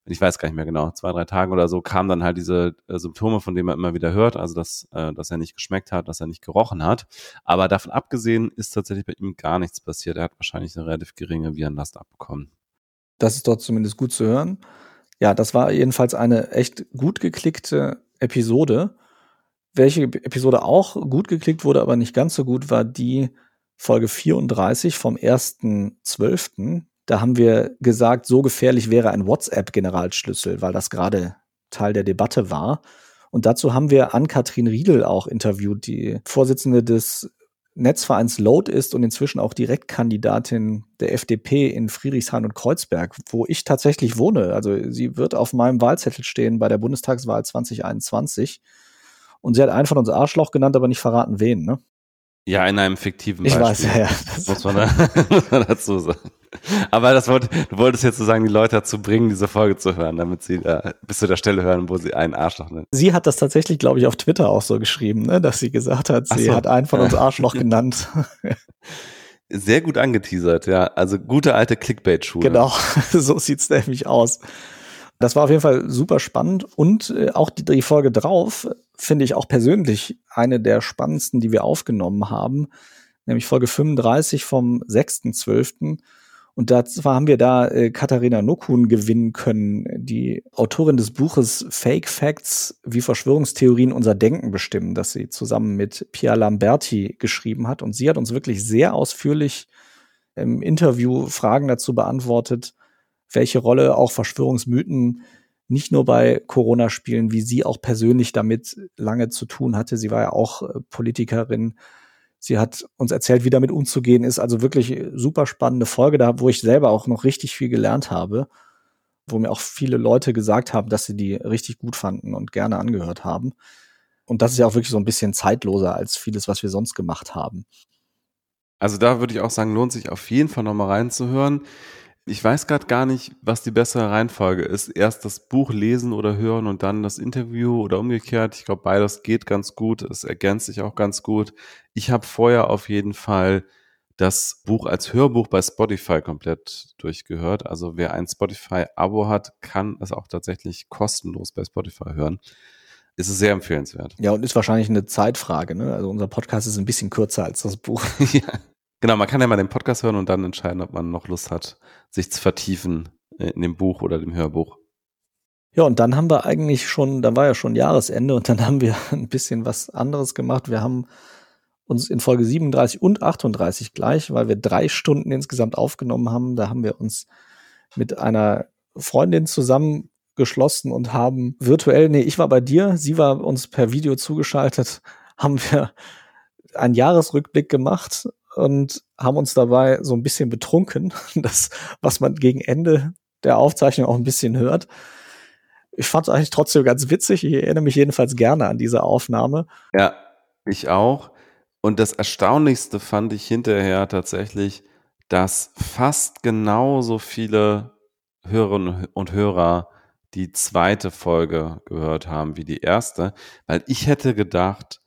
ich weiß gar nicht mehr genau, zwei, drei Tagen oder so, kamen dann halt diese äh, Symptome, von denen man immer wieder hört, also dass, äh, dass er nicht geschmeckt hat, dass er nicht gerochen hat. Aber davon abgesehen ist tatsächlich bei ihm gar nichts passiert. Er hat wahrscheinlich eine relativ geringe Virenlast abbekommen.
Das ist dort zumindest gut zu hören. Ja, das war jedenfalls eine echt gut geklickte Episode. Welche Episode auch gut geklickt wurde, aber nicht ganz so gut, war die Folge 34 vom 1.12. Da haben wir gesagt, so gefährlich wäre ein WhatsApp-Generalschlüssel, weil das gerade Teil der Debatte war. Und dazu haben wir Ann-Kathrin Riedel auch interviewt, die Vorsitzende des Netzvereins Load ist und inzwischen auch Direktkandidatin der FDP in Friedrichshain und Kreuzberg, wo ich tatsächlich wohne. Also sie wird auf meinem Wahlzettel stehen bei der Bundestagswahl 2021. Und sie hat einen von uns Arschloch genannt, aber nicht verraten wen, ne?
Ja, in einem fiktiven
Beispiel. Ich weiß, ja,
ja. Muss man, da, (laughs) muss man dazu sagen. Aber das wollte, du wolltest jetzt sozusagen die Leute dazu bringen, diese Folge zu hören, damit sie da bis zu der Stelle hören, wo sie einen Arschloch nennen.
Sie hat das tatsächlich, glaube ich, auf Twitter auch so geschrieben, ne, dass sie gesagt hat, sie so. hat einen von uns Arschloch genannt. (laughs)
Sehr gut angeteasert, ja. Also gute alte Clickbait-Schule.
Genau, (laughs) so sieht's nämlich aus. Das war auf jeden Fall super spannend und äh, auch die, die Folge drauf finde ich auch persönlich eine der spannendsten, die wir aufgenommen haben, nämlich Folge 35 vom 6.12. Und da haben wir da äh, Katharina Nokun gewinnen können, die Autorin des Buches Fake Facts, wie Verschwörungstheorien unser Denken bestimmen, das sie zusammen mit Pia Lamberti geschrieben hat. Und sie hat uns wirklich sehr ausführlich im Interview Fragen dazu beantwortet, welche Rolle auch Verschwörungsmythen nicht nur bei Corona spielen, wie sie auch persönlich damit lange zu tun hatte. Sie war ja auch äh, Politikerin. Sie hat uns erzählt, wie damit umzugehen ist. Also wirklich super spannende Folge da, wo ich selber auch noch richtig viel gelernt habe, wo mir auch viele Leute gesagt haben, dass sie die richtig gut fanden und gerne angehört haben. Und das ist ja auch wirklich so ein bisschen zeitloser als vieles, was wir sonst gemacht haben.
Also da würde ich auch sagen, lohnt sich auf jeden Fall nochmal reinzuhören. Ich weiß gerade gar nicht, was die bessere Reihenfolge ist. Erst das Buch lesen oder hören und dann das Interview oder umgekehrt. Ich glaube, beides geht ganz gut. Es ergänzt sich auch ganz gut. Ich habe vorher auf jeden Fall das Buch als Hörbuch bei Spotify komplett durchgehört. Also wer ein Spotify-Abo hat, kann es auch tatsächlich kostenlos bei Spotify hören. Ist es sehr empfehlenswert.
Ja, und ist wahrscheinlich eine Zeitfrage. Ne? Also unser Podcast ist ein bisschen kürzer als das Buch. (laughs) ja.
Genau, man kann ja mal den Podcast hören und dann entscheiden, ob man noch Lust hat, sich zu vertiefen in dem Buch oder dem Hörbuch.
Ja, und dann haben wir eigentlich schon, da war ja schon Jahresende und dann (laughs) haben wir ein bisschen was anderes gemacht. Wir haben uns in Folge 37 und 38 gleich, weil wir drei Stunden insgesamt aufgenommen haben, da haben wir uns mit einer Freundin zusammengeschlossen und haben virtuell, nee, ich war bei dir, sie war uns per Video zugeschaltet, (laughs) haben wir einen Jahresrückblick gemacht und haben uns dabei so ein bisschen betrunken, (laughs) das, was man gegen Ende der Aufzeichnung auch ein bisschen hört. Ich fand es eigentlich trotzdem ganz witzig. Ich erinnere mich jedenfalls gerne an diese Aufnahme.
Ja, ich auch. Und das Erstaunlichste fand ich hinterher tatsächlich, dass fast genauso viele Hörerinnen und Hörer die zweite Folge gehört haben wie die erste, weil ich hätte gedacht,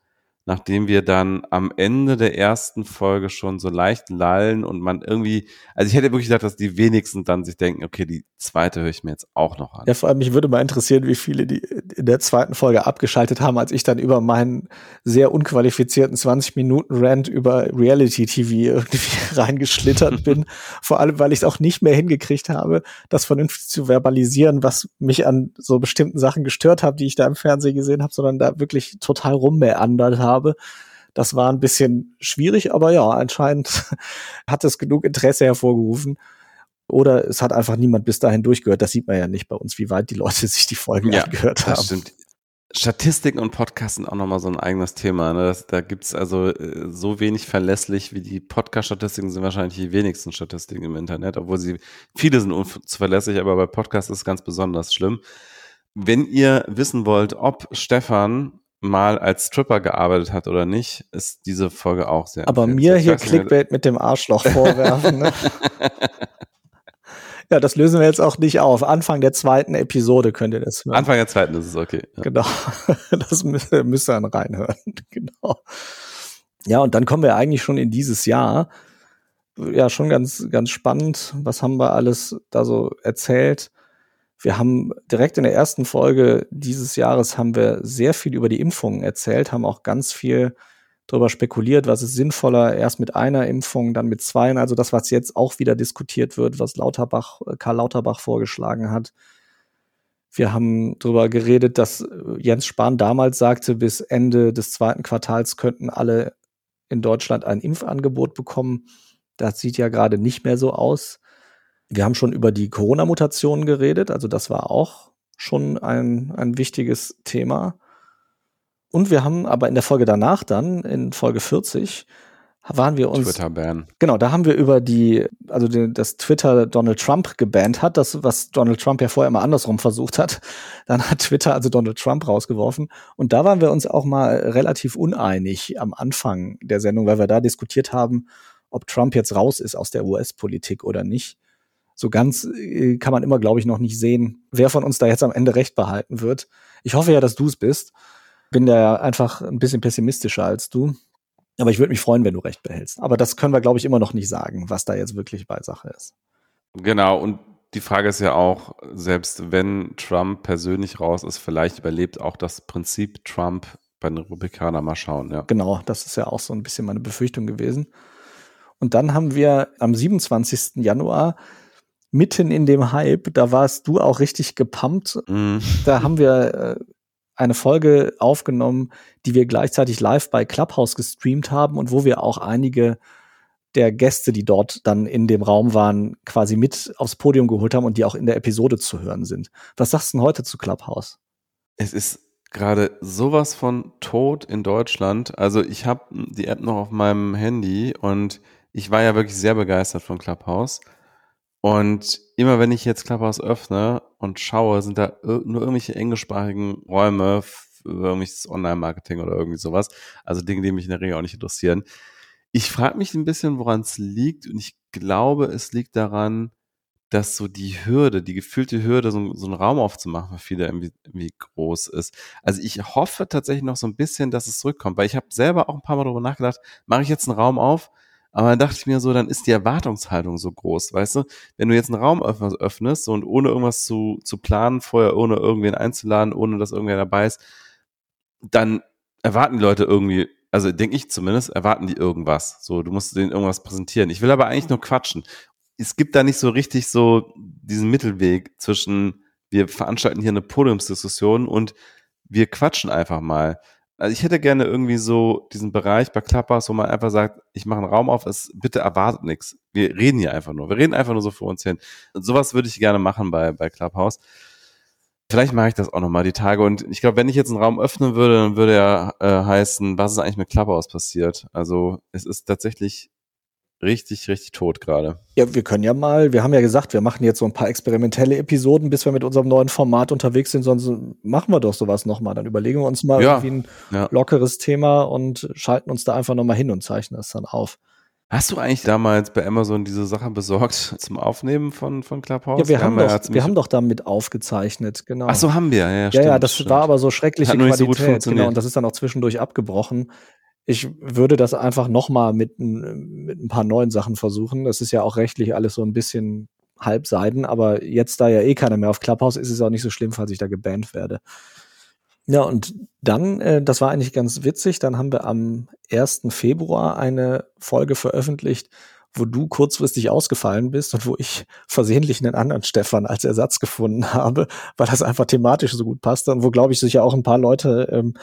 nachdem wir dann am Ende der ersten Folge schon so leicht lallen und man irgendwie, also ich hätte wirklich gedacht, dass die wenigsten dann sich denken, okay, die zweite höre ich mir jetzt auch noch an.
Ja, vor allem mich würde mal interessieren, wie viele die in der zweiten Folge abgeschaltet haben, als ich dann über meinen sehr unqualifizierten 20 Minuten Rant über Reality TV irgendwie (laughs) reingeschlittert (laughs) bin. vor allem, weil ich es auch nicht mehr hingekriegt habe, das vernünftig zu verbalisieren, was mich an so bestimmten Sachen gestört hat, die ich da im Fernsehen gesehen habe, sondern da wirklich total rummeandert habe habe. Das war ein bisschen schwierig, aber ja, anscheinend (laughs) hat es genug Interesse hervorgerufen. Oder es hat einfach niemand bis dahin durchgehört. Das sieht man ja nicht bei uns, wie weit die Leute (laughs) sich die Folgen ja, angehört haben. Stimmt.
Statistiken und Podcasts sind auch nochmal so ein eigenes Thema. Ne? Das, da gibt's also äh, so wenig verlässlich wie die Podcast-Statistiken sind wahrscheinlich die wenigsten Statistiken im Internet, obwohl sie viele sind unzuverlässig, aber bei Podcasts ist es ganz besonders schlimm. Wenn ihr wissen wollt, ob Stefan mal als Stripper gearbeitet hat oder nicht, ist diese Folge auch sehr.
Aber mir hier Clickbait mit dem Arschloch (laughs) vorwerfen. Ne? (laughs) ja, das lösen wir jetzt auch nicht auf. Anfang der zweiten Episode könnt ihr das
hören. Anfang der zweiten ist es okay.
Ja. Genau. (laughs) Das müsst, müsst ihr dann reinhören. Genau. Ja, und dann kommen wir eigentlich schon in dieses Jahr. Ja, schon ganz, ganz spannend. Was haben wir alles da so erzählt? Wir haben direkt in der ersten Folge dieses Jahres haben wir sehr viel über die Impfungen erzählt, haben auch ganz viel darüber spekuliert, was ist sinnvoller, erst mit einer Impfung, dann mit zweien. Also das, was jetzt auch wieder diskutiert wird, was Lauterbach, Karl Lauterbach vorgeschlagen hat. Wir haben darüber geredet, dass Jens Spahn damals sagte, bis Ende des zweiten Quartals könnten alle in Deutschland ein Impfangebot bekommen. Das sieht ja gerade nicht mehr so aus. Wir haben schon über die Corona-Mutationen geredet, also das war auch schon ein, ein wichtiges Thema. Und wir haben aber in der Folge danach dann, in Folge 40, waren wir uns.
Twitter-Ban.
Genau, da haben wir über die, also die, das Twitter Donald Trump gebannt hat, das, was Donald Trump ja vorher immer andersrum versucht hat. Dann hat Twitter also Donald Trump rausgeworfen. Und da waren wir uns auch mal relativ uneinig am Anfang der Sendung, weil wir da diskutiert haben, ob Trump jetzt raus ist aus der US-Politik oder nicht. So ganz äh, kann man immer, glaube ich, noch nicht sehen, wer von uns da jetzt am Ende recht behalten wird. Ich hoffe ja, dass du es bist. Bin da einfach ein bisschen pessimistischer als du. Aber ich würde mich freuen, wenn du recht behältst. Aber das können wir, glaube ich, immer noch nicht sagen, was da jetzt wirklich bei Sache ist.
Genau, und die Frage ist ja auch, selbst wenn Trump persönlich raus ist, vielleicht überlebt auch das Prinzip Trump bei den Republikanern. Mal schauen, ja.
Genau, das ist ja auch so ein bisschen meine Befürchtung gewesen. Und dann haben wir am 27. Januar mitten in dem Hype, da warst du auch richtig gepumpt. Mm. Da haben wir äh, eine Folge aufgenommen, die wir gleichzeitig live bei Clubhouse gestreamt haben und wo wir auch einige der Gäste, die dort dann in dem Raum waren, quasi mit aufs Podium geholt haben und die auch in der Episode zu hören sind. Was sagst du denn heute zu Clubhouse?
Es ist gerade sowas von tot in Deutschland. Also ich habe die App noch auf meinem Handy und ich war ja wirklich sehr begeistert von Clubhouse. Und immer wenn ich jetzt Clubhouse öffne und schaue, sind da nur irgendwelche englischsprachigen Räume für irgendwelches Online-Marketing oder irgendwie sowas. Also Dinge, die mich in der Regel auch nicht interessieren. Ich frage mich ein bisschen, woran es liegt. Und ich glaube, es liegt daran, dass so die Hürde, die gefühlte Hürde, so, so einen Raum aufzumachen für viele irgendwie, irgendwie groß ist. Also ich hoffe tatsächlich noch so ein bisschen, dass es zurückkommt, weil ich habe selber auch ein paar Mal darüber nachgedacht, mache ich jetzt einen Raum auf, aber dann dachte ich mir so, dann ist die Erwartungshaltung so groß, weißt du? Wenn du jetzt einen Raum öffnest und ohne irgendwas zu, zu planen, vorher ohne irgendwen einzuladen, ohne dass irgendwer dabei ist, dann erwarten die Leute irgendwie, also denke ich zumindest, erwarten die irgendwas. So, du musst denen irgendwas präsentieren. Ich will aber eigentlich nur quatschen. Es gibt da nicht so richtig so diesen Mittelweg zwischen, wir veranstalten hier eine Podiumsdiskussion und wir quatschen einfach mal. Also ich hätte gerne irgendwie so diesen Bereich bei Clubhouse, wo man einfach sagt, ich mache einen Raum auf, es bitte erwartet nichts. Wir reden hier einfach nur. Wir reden einfach nur so vor uns hin. Und sowas würde ich gerne machen bei, bei Clubhouse. Vielleicht mache ich das auch nochmal die Tage. Und ich glaube, wenn ich jetzt einen Raum öffnen würde, dann würde er äh, heißen, was ist eigentlich mit Clubhouse passiert? Also es ist tatsächlich richtig, richtig tot gerade.
Ja, wir können ja mal, wir haben ja gesagt, wir machen jetzt so ein paar experimentelle Episoden, bis wir mit unserem neuen Format unterwegs sind, sonst machen wir doch sowas nochmal. Dann überlegen wir uns mal ja, irgendwie ein ja. lockeres Thema und schalten uns da einfach nochmal hin und zeichnen das dann auf.
Hast du eigentlich damals bei Amazon diese Sache besorgt (laughs) zum Aufnehmen von, von Clubhouse?
Ja, wir, haben, haben doch, wir haben doch damit aufgezeichnet, genau.
Ach so, haben wir, ja,
ja, stimmt, ja, das stimmt. war aber so schreckliche Qualität, so genau, und das ist dann auch zwischendurch abgebrochen ich würde das einfach nochmal mit, mit ein paar neuen Sachen versuchen. Das ist ja auch rechtlich alles so ein bisschen halbseiden, aber jetzt, da ja eh keiner mehr auf Clubhouse ist, ist es auch nicht so schlimm, falls ich da gebannt werde. Ja, und dann, äh, das war eigentlich ganz witzig, dann haben wir am 1. Februar eine Folge veröffentlicht, wo du kurzfristig ausgefallen bist und wo ich versehentlich einen anderen Stefan als Ersatz gefunden habe, weil das einfach thematisch so gut passte und wo, glaube ich, sich ja auch ein paar Leute ähm,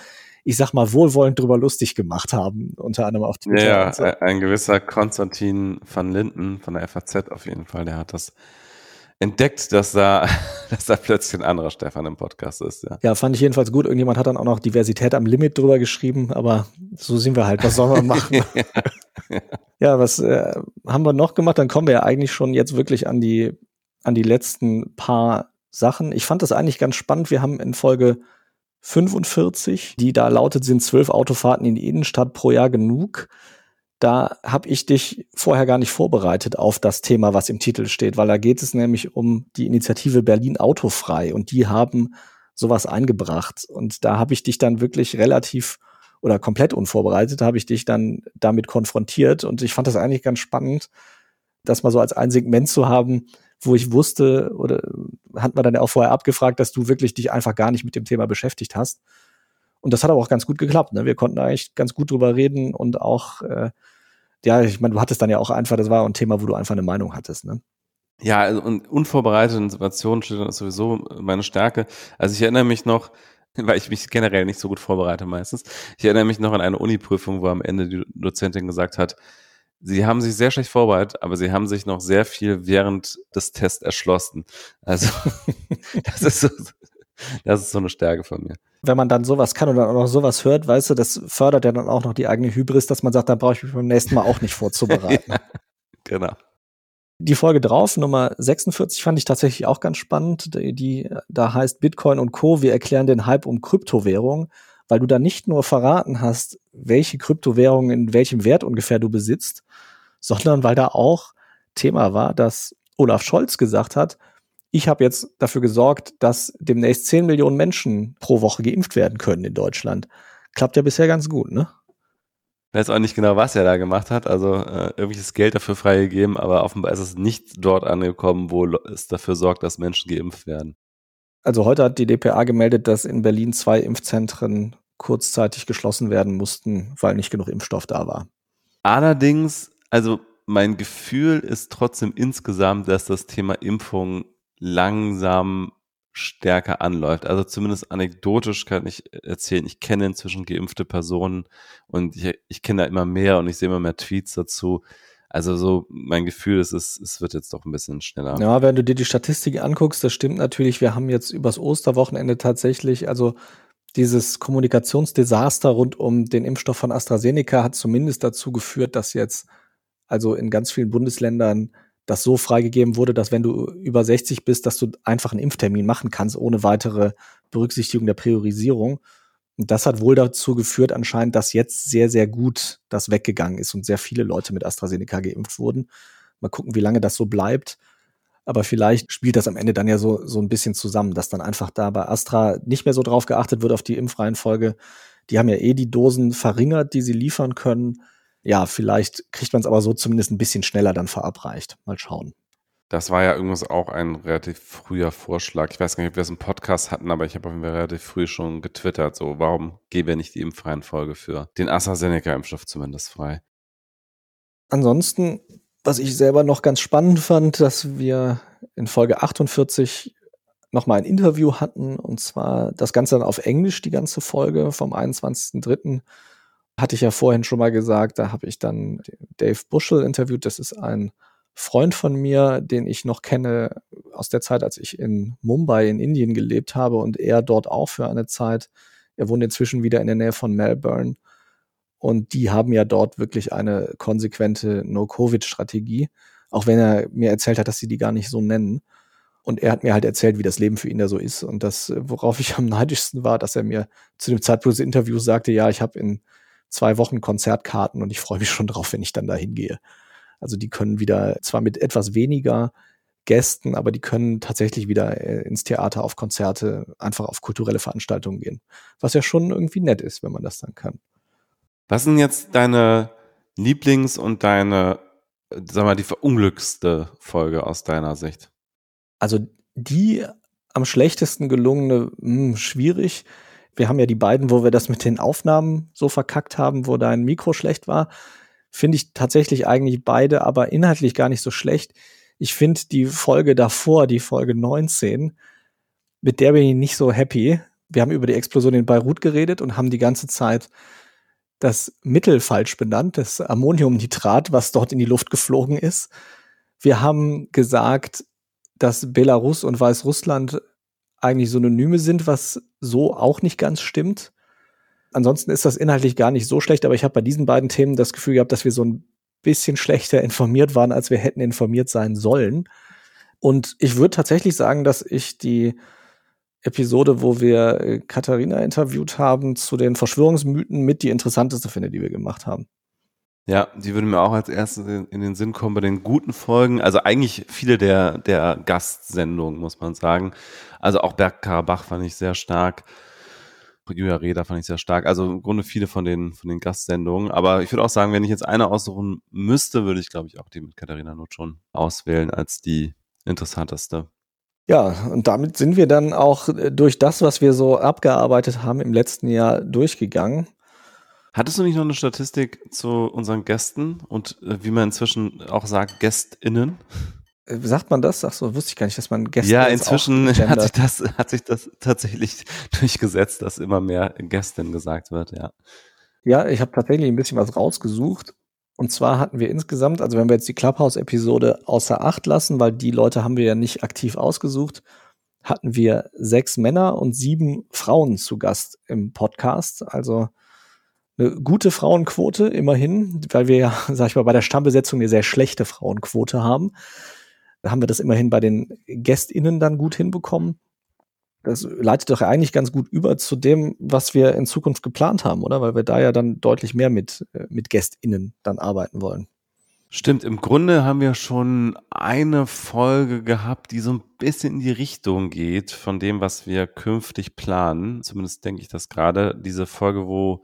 ich sag mal, wohlwollend drüber lustig gemacht haben, unter anderem auf
Twitter. Ja, so. ein gewisser Konstantin van Linden von der FAZ auf jeden Fall, der hat das entdeckt, dass da, (laughs) dass da plötzlich ein anderer Stefan im Podcast ist. Ja.
ja, fand ich jedenfalls gut. Irgendjemand hat dann auch noch Diversität am Limit drüber geschrieben, aber so sind wir halt. Was sollen wir (laughs) machen? ja, ja. was äh, haben wir noch gemacht? Dann kommen wir ja eigentlich schon jetzt wirklich an die, an die letzten paar Sachen. Ich fand das eigentlich ganz spannend. Wir haben in Folge 45, die da lautet, sind zwölf Autofahrten in die Innenstadt pro Jahr genug. Da habe ich dich vorher gar nicht vorbereitet auf das Thema, was im Titel steht, weil da geht es nämlich um die Initiative Berlin Autofrei und die haben sowas eingebracht. Und da habe ich dich dann wirklich relativ oder komplett unvorbereitet, habe ich dich dann damit konfrontiert. Und ich fand das eigentlich ganz spannend, das mal so als ein Segment zu haben, wo ich wusste, oder hat man dann ja auch vorher abgefragt, dass du wirklich dich einfach gar nicht mit dem Thema beschäftigt hast. Und das hat aber auch ganz gut geklappt. Ne? Wir konnten eigentlich ganz gut drüber reden und auch, äh, ja, ich meine, du hattest dann ja auch einfach, das war ein Thema, wo du einfach eine Meinung hattest. Ne?
Ja, also, und unvorbereitete Situationen steht sowieso meine Stärke. Also ich erinnere mich noch, (laughs) weil ich mich generell nicht so gut vorbereite meistens. Ich erinnere mich noch an eine Uni-Prüfung, wo am Ende die Dozentin gesagt hat, Sie haben sich sehr schlecht vorbereitet, aber sie haben sich noch sehr viel während des Tests erschlossen. Also (laughs) das ist so, Das ist so eine Stärke von mir.
Wenn man dann sowas kann und dann auch noch sowas hört, weißt du, das fördert ja dann auch noch die eigene Hybris, dass man sagt, da brauche ich mich beim nächsten Mal auch nicht vorzubereiten. (laughs) ja,
genau.
Die Folge drauf, Nummer 46, fand ich tatsächlich auch ganz spannend. Die, die da heißt Bitcoin und Co. Wir erklären den Hype um Kryptowährung, weil du da nicht nur verraten hast, welche Kryptowährung in welchem Wert ungefähr du besitzt, sondern weil da auch Thema war, dass Olaf Scholz gesagt hat, ich habe jetzt dafür gesorgt, dass demnächst 10 Millionen Menschen pro Woche geimpft werden können in Deutschland. Klappt ja bisher ganz gut, ne?
Ich weiß auch nicht genau, was er da gemacht hat. Also äh, irgendwelches Geld dafür freigegeben, aber offenbar ist es nicht dort angekommen, wo es dafür sorgt, dass Menschen geimpft werden.
Also heute hat die DPA gemeldet, dass in Berlin zwei Impfzentren kurzzeitig geschlossen werden mussten, weil nicht genug Impfstoff da war.
Allerdings, also mein Gefühl ist trotzdem insgesamt, dass das Thema Impfung langsam stärker anläuft. Also zumindest anekdotisch kann ich erzählen, ich kenne inzwischen geimpfte Personen und ich, ich kenne da immer mehr und ich sehe immer mehr Tweets dazu. Also so mein Gefühl ist, es, es wird jetzt doch ein bisschen schneller.
Ja, wenn du dir die Statistiken anguckst, das stimmt natürlich. Wir haben jetzt übers Osterwochenende tatsächlich, also dieses Kommunikationsdesaster rund um den Impfstoff von AstraZeneca hat zumindest dazu geführt, dass jetzt also in ganz vielen Bundesländern das so freigegeben wurde, dass wenn du über 60 bist, dass du einfach einen Impftermin machen kannst, ohne weitere Berücksichtigung der Priorisierung. Und das hat wohl dazu geführt, anscheinend, dass jetzt sehr, sehr gut das weggegangen ist und sehr viele Leute mit AstraZeneca geimpft wurden. Mal gucken, wie lange das so bleibt. Aber vielleicht spielt das am Ende dann ja so, so ein bisschen zusammen, dass dann einfach da bei Astra nicht mehr so drauf geachtet wird auf die Impfreihenfolge. Die haben ja eh die Dosen verringert, die sie liefern können ja, vielleicht kriegt man es aber so zumindest ein bisschen schneller dann verabreicht. Mal schauen.
Das war ja irgendwas auch ein relativ früher Vorschlag. Ich weiß gar nicht, ob wir es im Podcast hatten, aber ich habe auf jeden Fall relativ früh schon getwittert, so warum geben wir nicht die Impfreihenfolge für den AstraZeneca-Impfstoff zumindest frei.
Ansonsten, was ich selber noch ganz spannend fand, dass wir in Folge 48 nochmal ein Interview hatten und zwar das Ganze dann auf Englisch, die ganze Folge vom 21.03 hatte ich ja vorhin schon mal gesagt, da habe ich dann Dave Bushel interviewt. Das ist ein Freund von mir, den ich noch kenne aus der Zeit, als ich in Mumbai in Indien gelebt habe und er dort auch für eine Zeit. Er wohnt inzwischen wieder in der Nähe von Melbourne. Und die haben ja dort wirklich eine konsequente No-Covid-Strategie, auch wenn er mir erzählt hat, dass sie die gar nicht so nennen. Und er hat mir halt erzählt, wie das Leben für ihn da so ist. Und das, worauf ich am (laughs) neidischsten war, dass er mir zu dem Zeitpunkt des Interviews sagte, ja, ich habe in zwei Wochen Konzertkarten und ich freue mich schon drauf, wenn ich dann da hingehe. Also die können wieder, zwar mit etwas weniger Gästen, aber die können tatsächlich wieder äh, ins Theater, auf Konzerte, einfach auf kulturelle Veranstaltungen gehen. Was ja schon irgendwie nett ist, wenn man das dann kann.
Was sind jetzt deine Lieblings- und deine, sag mal, die verunglückste Folge aus deiner Sicht?
Also die am schlechtesten gelungene, mh, hm, schwierig wir haben ja die beiden, wo wir das mit den Aufnahmen so verkackt haben, wo dein Mikro schlecht war. Finde ich tatsächlich eigentlich beide, aber inhaltlich gar nicht so schlecht. Ich finde die Folge davor, die Folge 19, mit der bin ich nicht so happy. Wir haben über die Explosion in Beirut geredet und haben die ganze Zeit das Mittel falsch benannt, das Ammoniumnitrat, was dort in die Luft geflogen ist. Wir haben gesagt, dass Belarus und Weißrussland eigentlich Synonyme sind, was so auch nicht ganz stimmt. Ansonsten ist das inhaltlich gar nicht so schlecht, aber ich habe bei diesen beiden Themen das Gefühl gehabt, dass wir so ein bisschen schlechter informiert waren, als wir hätten informiert sein sollen. Und ich würde tatsächlich sagen, dass ich die Episode, wo wir äh, Katharina interviewt haben, zu den Verschwörungsmythen mit die interessanteste finde, die wir gemacht haben.
Ja, die würde mir auch als erstes in den Sinn kommen bei den guten Folgen. Also eigentlich viele der, der Gastsendungen, muss man sagen. Also auch Bergkarabach fand ich sehr stark. Julia Reda fand ich sehr stark. Also im Grunde viele von den, von den Gastsendungen. Aber ich würde auch sagen, wenn ich jetzt eine aussuchen müsste, würde ich, glaube ich, auch die mit Katharina Not schon auswählen als die interessanteste.
Ja, und damit sind wir dann auch äh, durch das, was wir so abgearbeitet haben im letzten Jahr durchgegangen.
Hattest du nicht noch eine Statistik zu unseren Gästen und äh, wie man inzwischen auch sagt, GästInnen?
Äh, sagt man das? Ach so, wusste ich gar nicht, dass man
Gäste Ja, inzwischen (laughs) hat sich das, hat sich das tatsächlich durchgesetzt, dass immer mehr Gästin gesagt wird, ja.
Ja, ich habe tatsächlich ein bisschen was rausgesucht. Und zwar hatten wir insgesamt, also wenn wir jetzt die Clubhouse-Episode außer Acht lassen, weil die Leute haben wir ja nicht aktiv ausgesucht, hatten wir sechs Männer und sieben Frauen zu Gast im Podcast. Also eine gute Frauenquote immerhin, weil wir ja, (laughs) sag ich mal, bei der Stammbesetzung eine sehr schlechte Frauenquote haben. Haben wir das immerhin bei den GästInnen dann gut hinbekommen. Das leitet doch eigentlich ganz gut über zu dem, was wir in Zukunft geplant haben, oder? Weil wir da ja dann deutlich mehr mit, äh, mit GästInnen dann arbeiten wollen.
Stimmt, im Grunde haben wir schon eine Folge gehabt, die so ein bisschen in die Richtung geht von dem, was wir künftig planen. Zumindest denke ich das gerade. Diese Folge, wo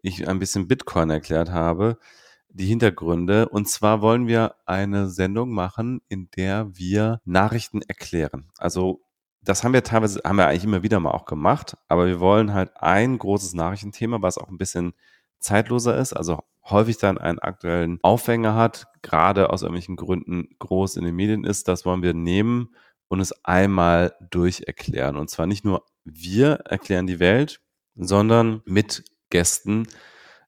ich ein bisschen Bitcoin erklärt habe, die Hintergründe. Und zwar wollen wir eine Sendung machen, in der wir Nachrichten erklären. Also das haben wir teilweise, haben wir eigentlich immer wieder mal auch gemacht, aber wir wollen halt ein großes Nachrichtenthema, was auch ein bisschen zeitloser ist, also häufig dann einen aktuellen Aufhänger hat, gerade aus irgendwelchen Gründen groß in den Medien ist, das wollen wir nehmen und es einmal durcherklären. Und zwar nicht nur wir erklären die Welt, sondern mit Gästen,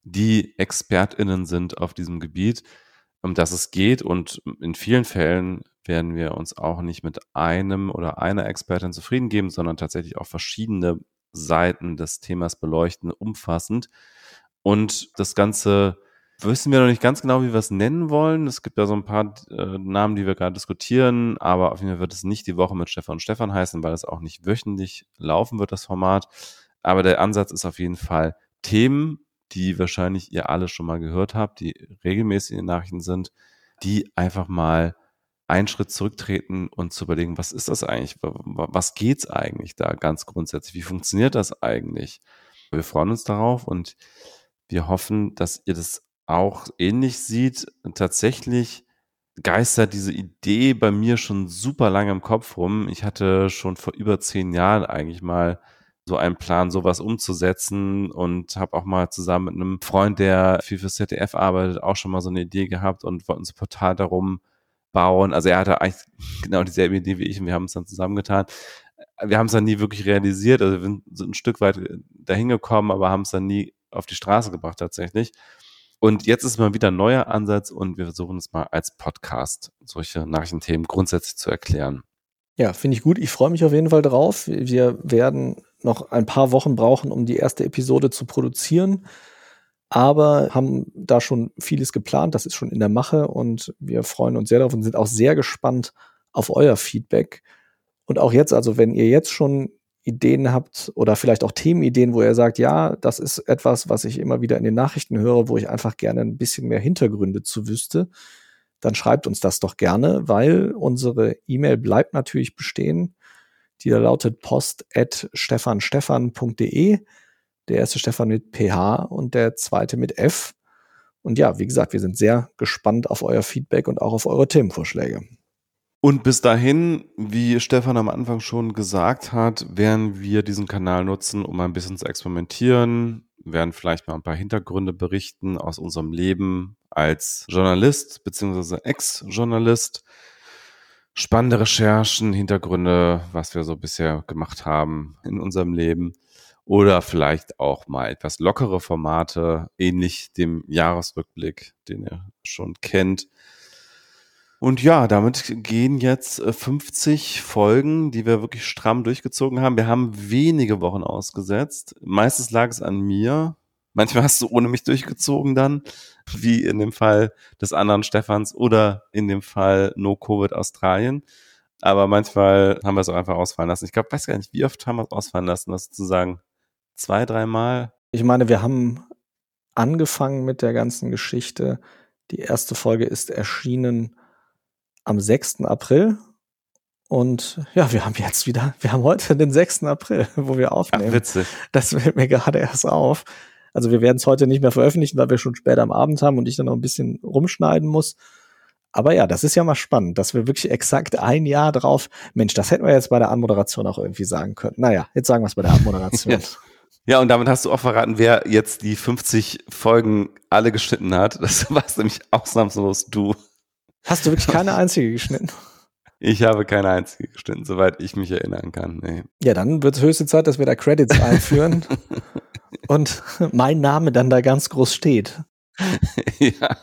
die ExpertInnen sind auf diesem Gebiet, um das es geht. Und in vielen Fällen werden wir uns auch nicht mit einem oder einer Expertin zufrieden geben, sondern tatsächlich auch verschiedene Seiten des Themas beleuchten, umfassend. Und das Ganze wissen wir noch nicht ganz genau, wie wir es nennen wollen. Es gibt ja so ein paar äh, Namen, die wir gerade diskutieren, aber auf jeden Fall wird es nicht die Woche mit Stefan und Stefan heißen, weil es auch nicht wöchentlich laufen wird, das Format. Aber der Ansatz ist auf jeden Fall Themen, die wahrscheinlich ihr alle schon mal gehört habt, die regelmäßig in den Nachrichten sind, die einfach mal einen Schritt zurücktreten und zu überlegen, was ist das eigentlich? Was geht's eigentlich da ganz grundsätzlich? Wie funktioniert das eigentlich? Wir freuen uns darauf und wir hoffen, dass ihr das auch ähnlich sieht. Tatsächlich geistert diese Idee bei mir schon super lange im Kopf rum. Ich hatte schon vor über zehn Jahren eigentlich mal so einen Plan, sowas umzusetzen und habe auch mal zusammen mit einem Freund, der viel fürs ZDF arbeitet, auch schon mal so eine Idee gehabt und wollten so ein Portal darum bauen. Also er hatte eigentlich (laughs) genau dieselbe Idee wie ich und wir haben es dann zusammengetan. Wir haben es dann nie wirklich realisiert, also wir sind ein Stück weit dahin gekommen, aber haben es dann nie auf die Straße gebracht tatsächlich. Und jetzt ist mal wieder ein neuer Ansatz und wir versuchen es mal als Podcast, solche Nachrichtenthemen grundsätzlich zu erklären.
Ja, finde ich gut. Ich freue mich auf jeden Fall drauf. Wir werden noch ein paar Wochen brauchen, um die erste Episode zu produzieren, aber haben da schon vieles geplant. Das ist schon in der Mache und wir freuen uns sehr darauf und sind auch sehr gespannt auf euer Feedback. Und auch jetzt, also wenn ihr jetzt schon Ideen habt oder vielleicht auch Themenideen, wo ihr sagt, ja, das ist etwas, was ich immer wieder in den Nachrichten höre, wo ich einfach gerne ein bisschen mehr Hintergründe zu wüsste, dann schreibt uns das doch gerne, weil unsere E-Mail bleibt natürlich bestehen. Die lautet post at stefanstefan.de. Der erste Stefan mit PH und der zweite mit F. Und ja, wie gesagt, wir sind sehr gespannt auf euer Feedback und auch auf eure Themenvorschläge.
Und bis dahin, wie Stefan am Anfang schon gesagt hat, werden wir diesen Kanal nutzen, um ein bisschen zu experimentieren, werden vielleicht mal ein paar Hintergründe berichten aus unserem Leben als Journalist bzw. Ex-Journalist. Spannende Recherchen, Hintergründe, was wir so bisher gemacht haben in unserem Leben. Oder vielleicht auch mal etwas lockere Formate, ähnlich dem Jahresrückblick, den ihr schon kennt und ja, damit gehen jetzt 50 äh, Folgen, die wir wirklich stramm durchgezogen haben. Wir haben wenige Wochen ausgesetzt. Meistens lag es an mir. Manchmal hast du ohne mich durchgezogen dann, wie in dem Fall des anderen Stefans oder in dem Fall No Covid Australien. Aber manchmal haben wir es auch einfach ausfallen lassen. Ich glaube, weiß gar nicht, wie oft haben wir es ausfallen lassen, das zu sagen. Zwei, dreimal?
Ich meine, wir haben angefangen mit der ganzen Geschichte. Die erste Folge ist erschienen am 6. April. Und ja, wir haben jetzt wieder, wir haben heute den 6. April, wo wir aufnehmen. Ach,
witzig.
Das fällt mir gerade erst auf. Also wir werden es heute nicht mehr veröffentlichen, weil wir schon später am Abend haben und ich dann noch ein bisschen rumschneiden muss. Aber ja, das ist ja mal spannend, dass wir wirklich exakt ein Jahr drauf, Mensch, das hätten wir jetzt bei der Anmoderation auch irgendwie sagen können. Naja, jetzt sagen wir es bei der Anmoderation. (laughs)
ja. ja, und damit hast du auch verraten, wer jetzt die 50 Folgen alle geschnitten hat. Das warst nämlich ausnahmslos du.
Hast du wirklich keine einzige geschnitten?
Ich habe keine einzige geschnitten, soweit ich mich erinnern kann. Nee.
Ja, dann wird es höchste Zeit, dass wir da Credits einführen (laughs) und mein Name dann da ganz groß steht. (laughs)
ja.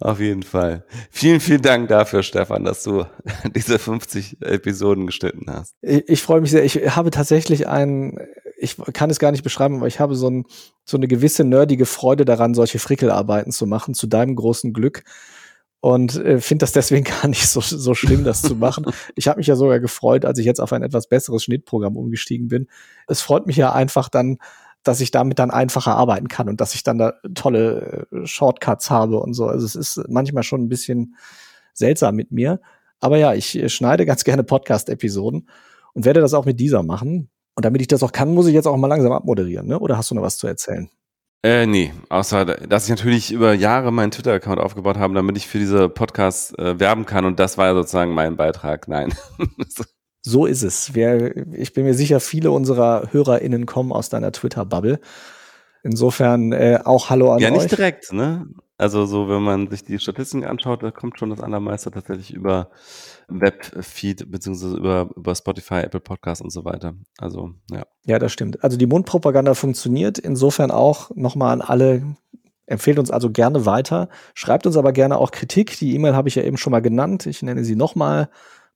Auf jeden Fall. Vielen, vielen Dank dafür, Stefan, dass du (laughs) diese 50 Episoden geschnitten hast.
Ich, ich freue mich sehr. Ich habe tatsächlich einen, ich kann es gar nicht beschreiben, aber ich habe so, ein, so eine gewisse nerdige Freude daran, solche Frickelarbeiten zu machen, zu deinem großen Glück. Und äh, finde das deswegen (laughs) gar nicht so, so schlimm, das zu machen. Ich habe mich ja sogar gefreut, als ich jetzt auf ein etwas besseres Schnittprogramm umgestiegen bin. Es freut mich ja einfach dann, dass ich damit dann einfacher arbeiten kann und dass ich dann da tolle äh, Shortcuts habe und so. Also es ist manchmal schon ein bisschen seltsam mit mir. Aber ja, ich äh, schneide ganz (laughs) gerne Podcast-Episoden und werde das auch mit dieser machen. Und damit ich das auch kann, muss ich jetzt auch mal langsam abmoderieren, ne? Oder hast du noch was zu erzählen?
Äh, nee, außer dass ich natürlich über Jahre meinen Twitter-Account aufgebaut habe, damit ich für diese Podcasts äh, werben kann und das war ja sozusagen mein Beitrag. Nein. (laughs)
So ist es. Wir, ich bin mir sicher, viele unserer HörerInnen kommen aus deiner Twitter-Bubble. Insofern äh, auch Hallo an
euch.
Ja,
nicht direkt, ne? Also so, wenn man sich die Statistiken anschaut, da kommt schon das allermeiste tatsächlich über Webfeed beziehungsweise über, über Spotify, Apple Podcasts und so weiter. Also, ja.
Ja, das stimmt. Also die Mundpropaganda funktioniert. Insofern auch nochmal an alle, empfehlt uns also gerne weiter. Schreibt uns aber gerne auch Kritik. Die E-Mail habe ich ja eben schon mal genannt. Ich nenne sie nochmal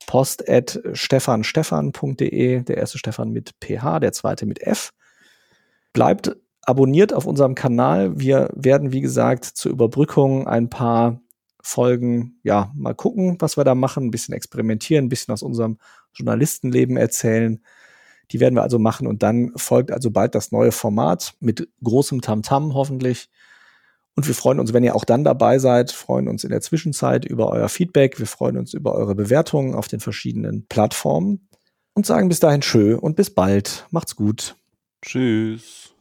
post at stefanstefan.de, der erste Stefan mit PH, der zweite mit F. Bleibt abonniert auf unserem Kanal. Wir werden, wie gesagt, zur Überbrückung ein paar Folgen, ja, mal gucken, was wir da machen, ein bisschen experimentieren, ein bisschen aus unserem Journalistenleben erzählen. Die werden wir also machen und dann folgt also bald das neue Format mit großem Tamtam -Tam hoffentlich. Und wir freuen uns, wenn ihr auch dann dabei seid, freuen uns in der Zwischenzeit über euer Feedback. Wir freuen uns über eure Bewertungen auf den verschiedenen Plattformen und sagen bis dahin schön und bis bald. Macht's gut.
Tschüss.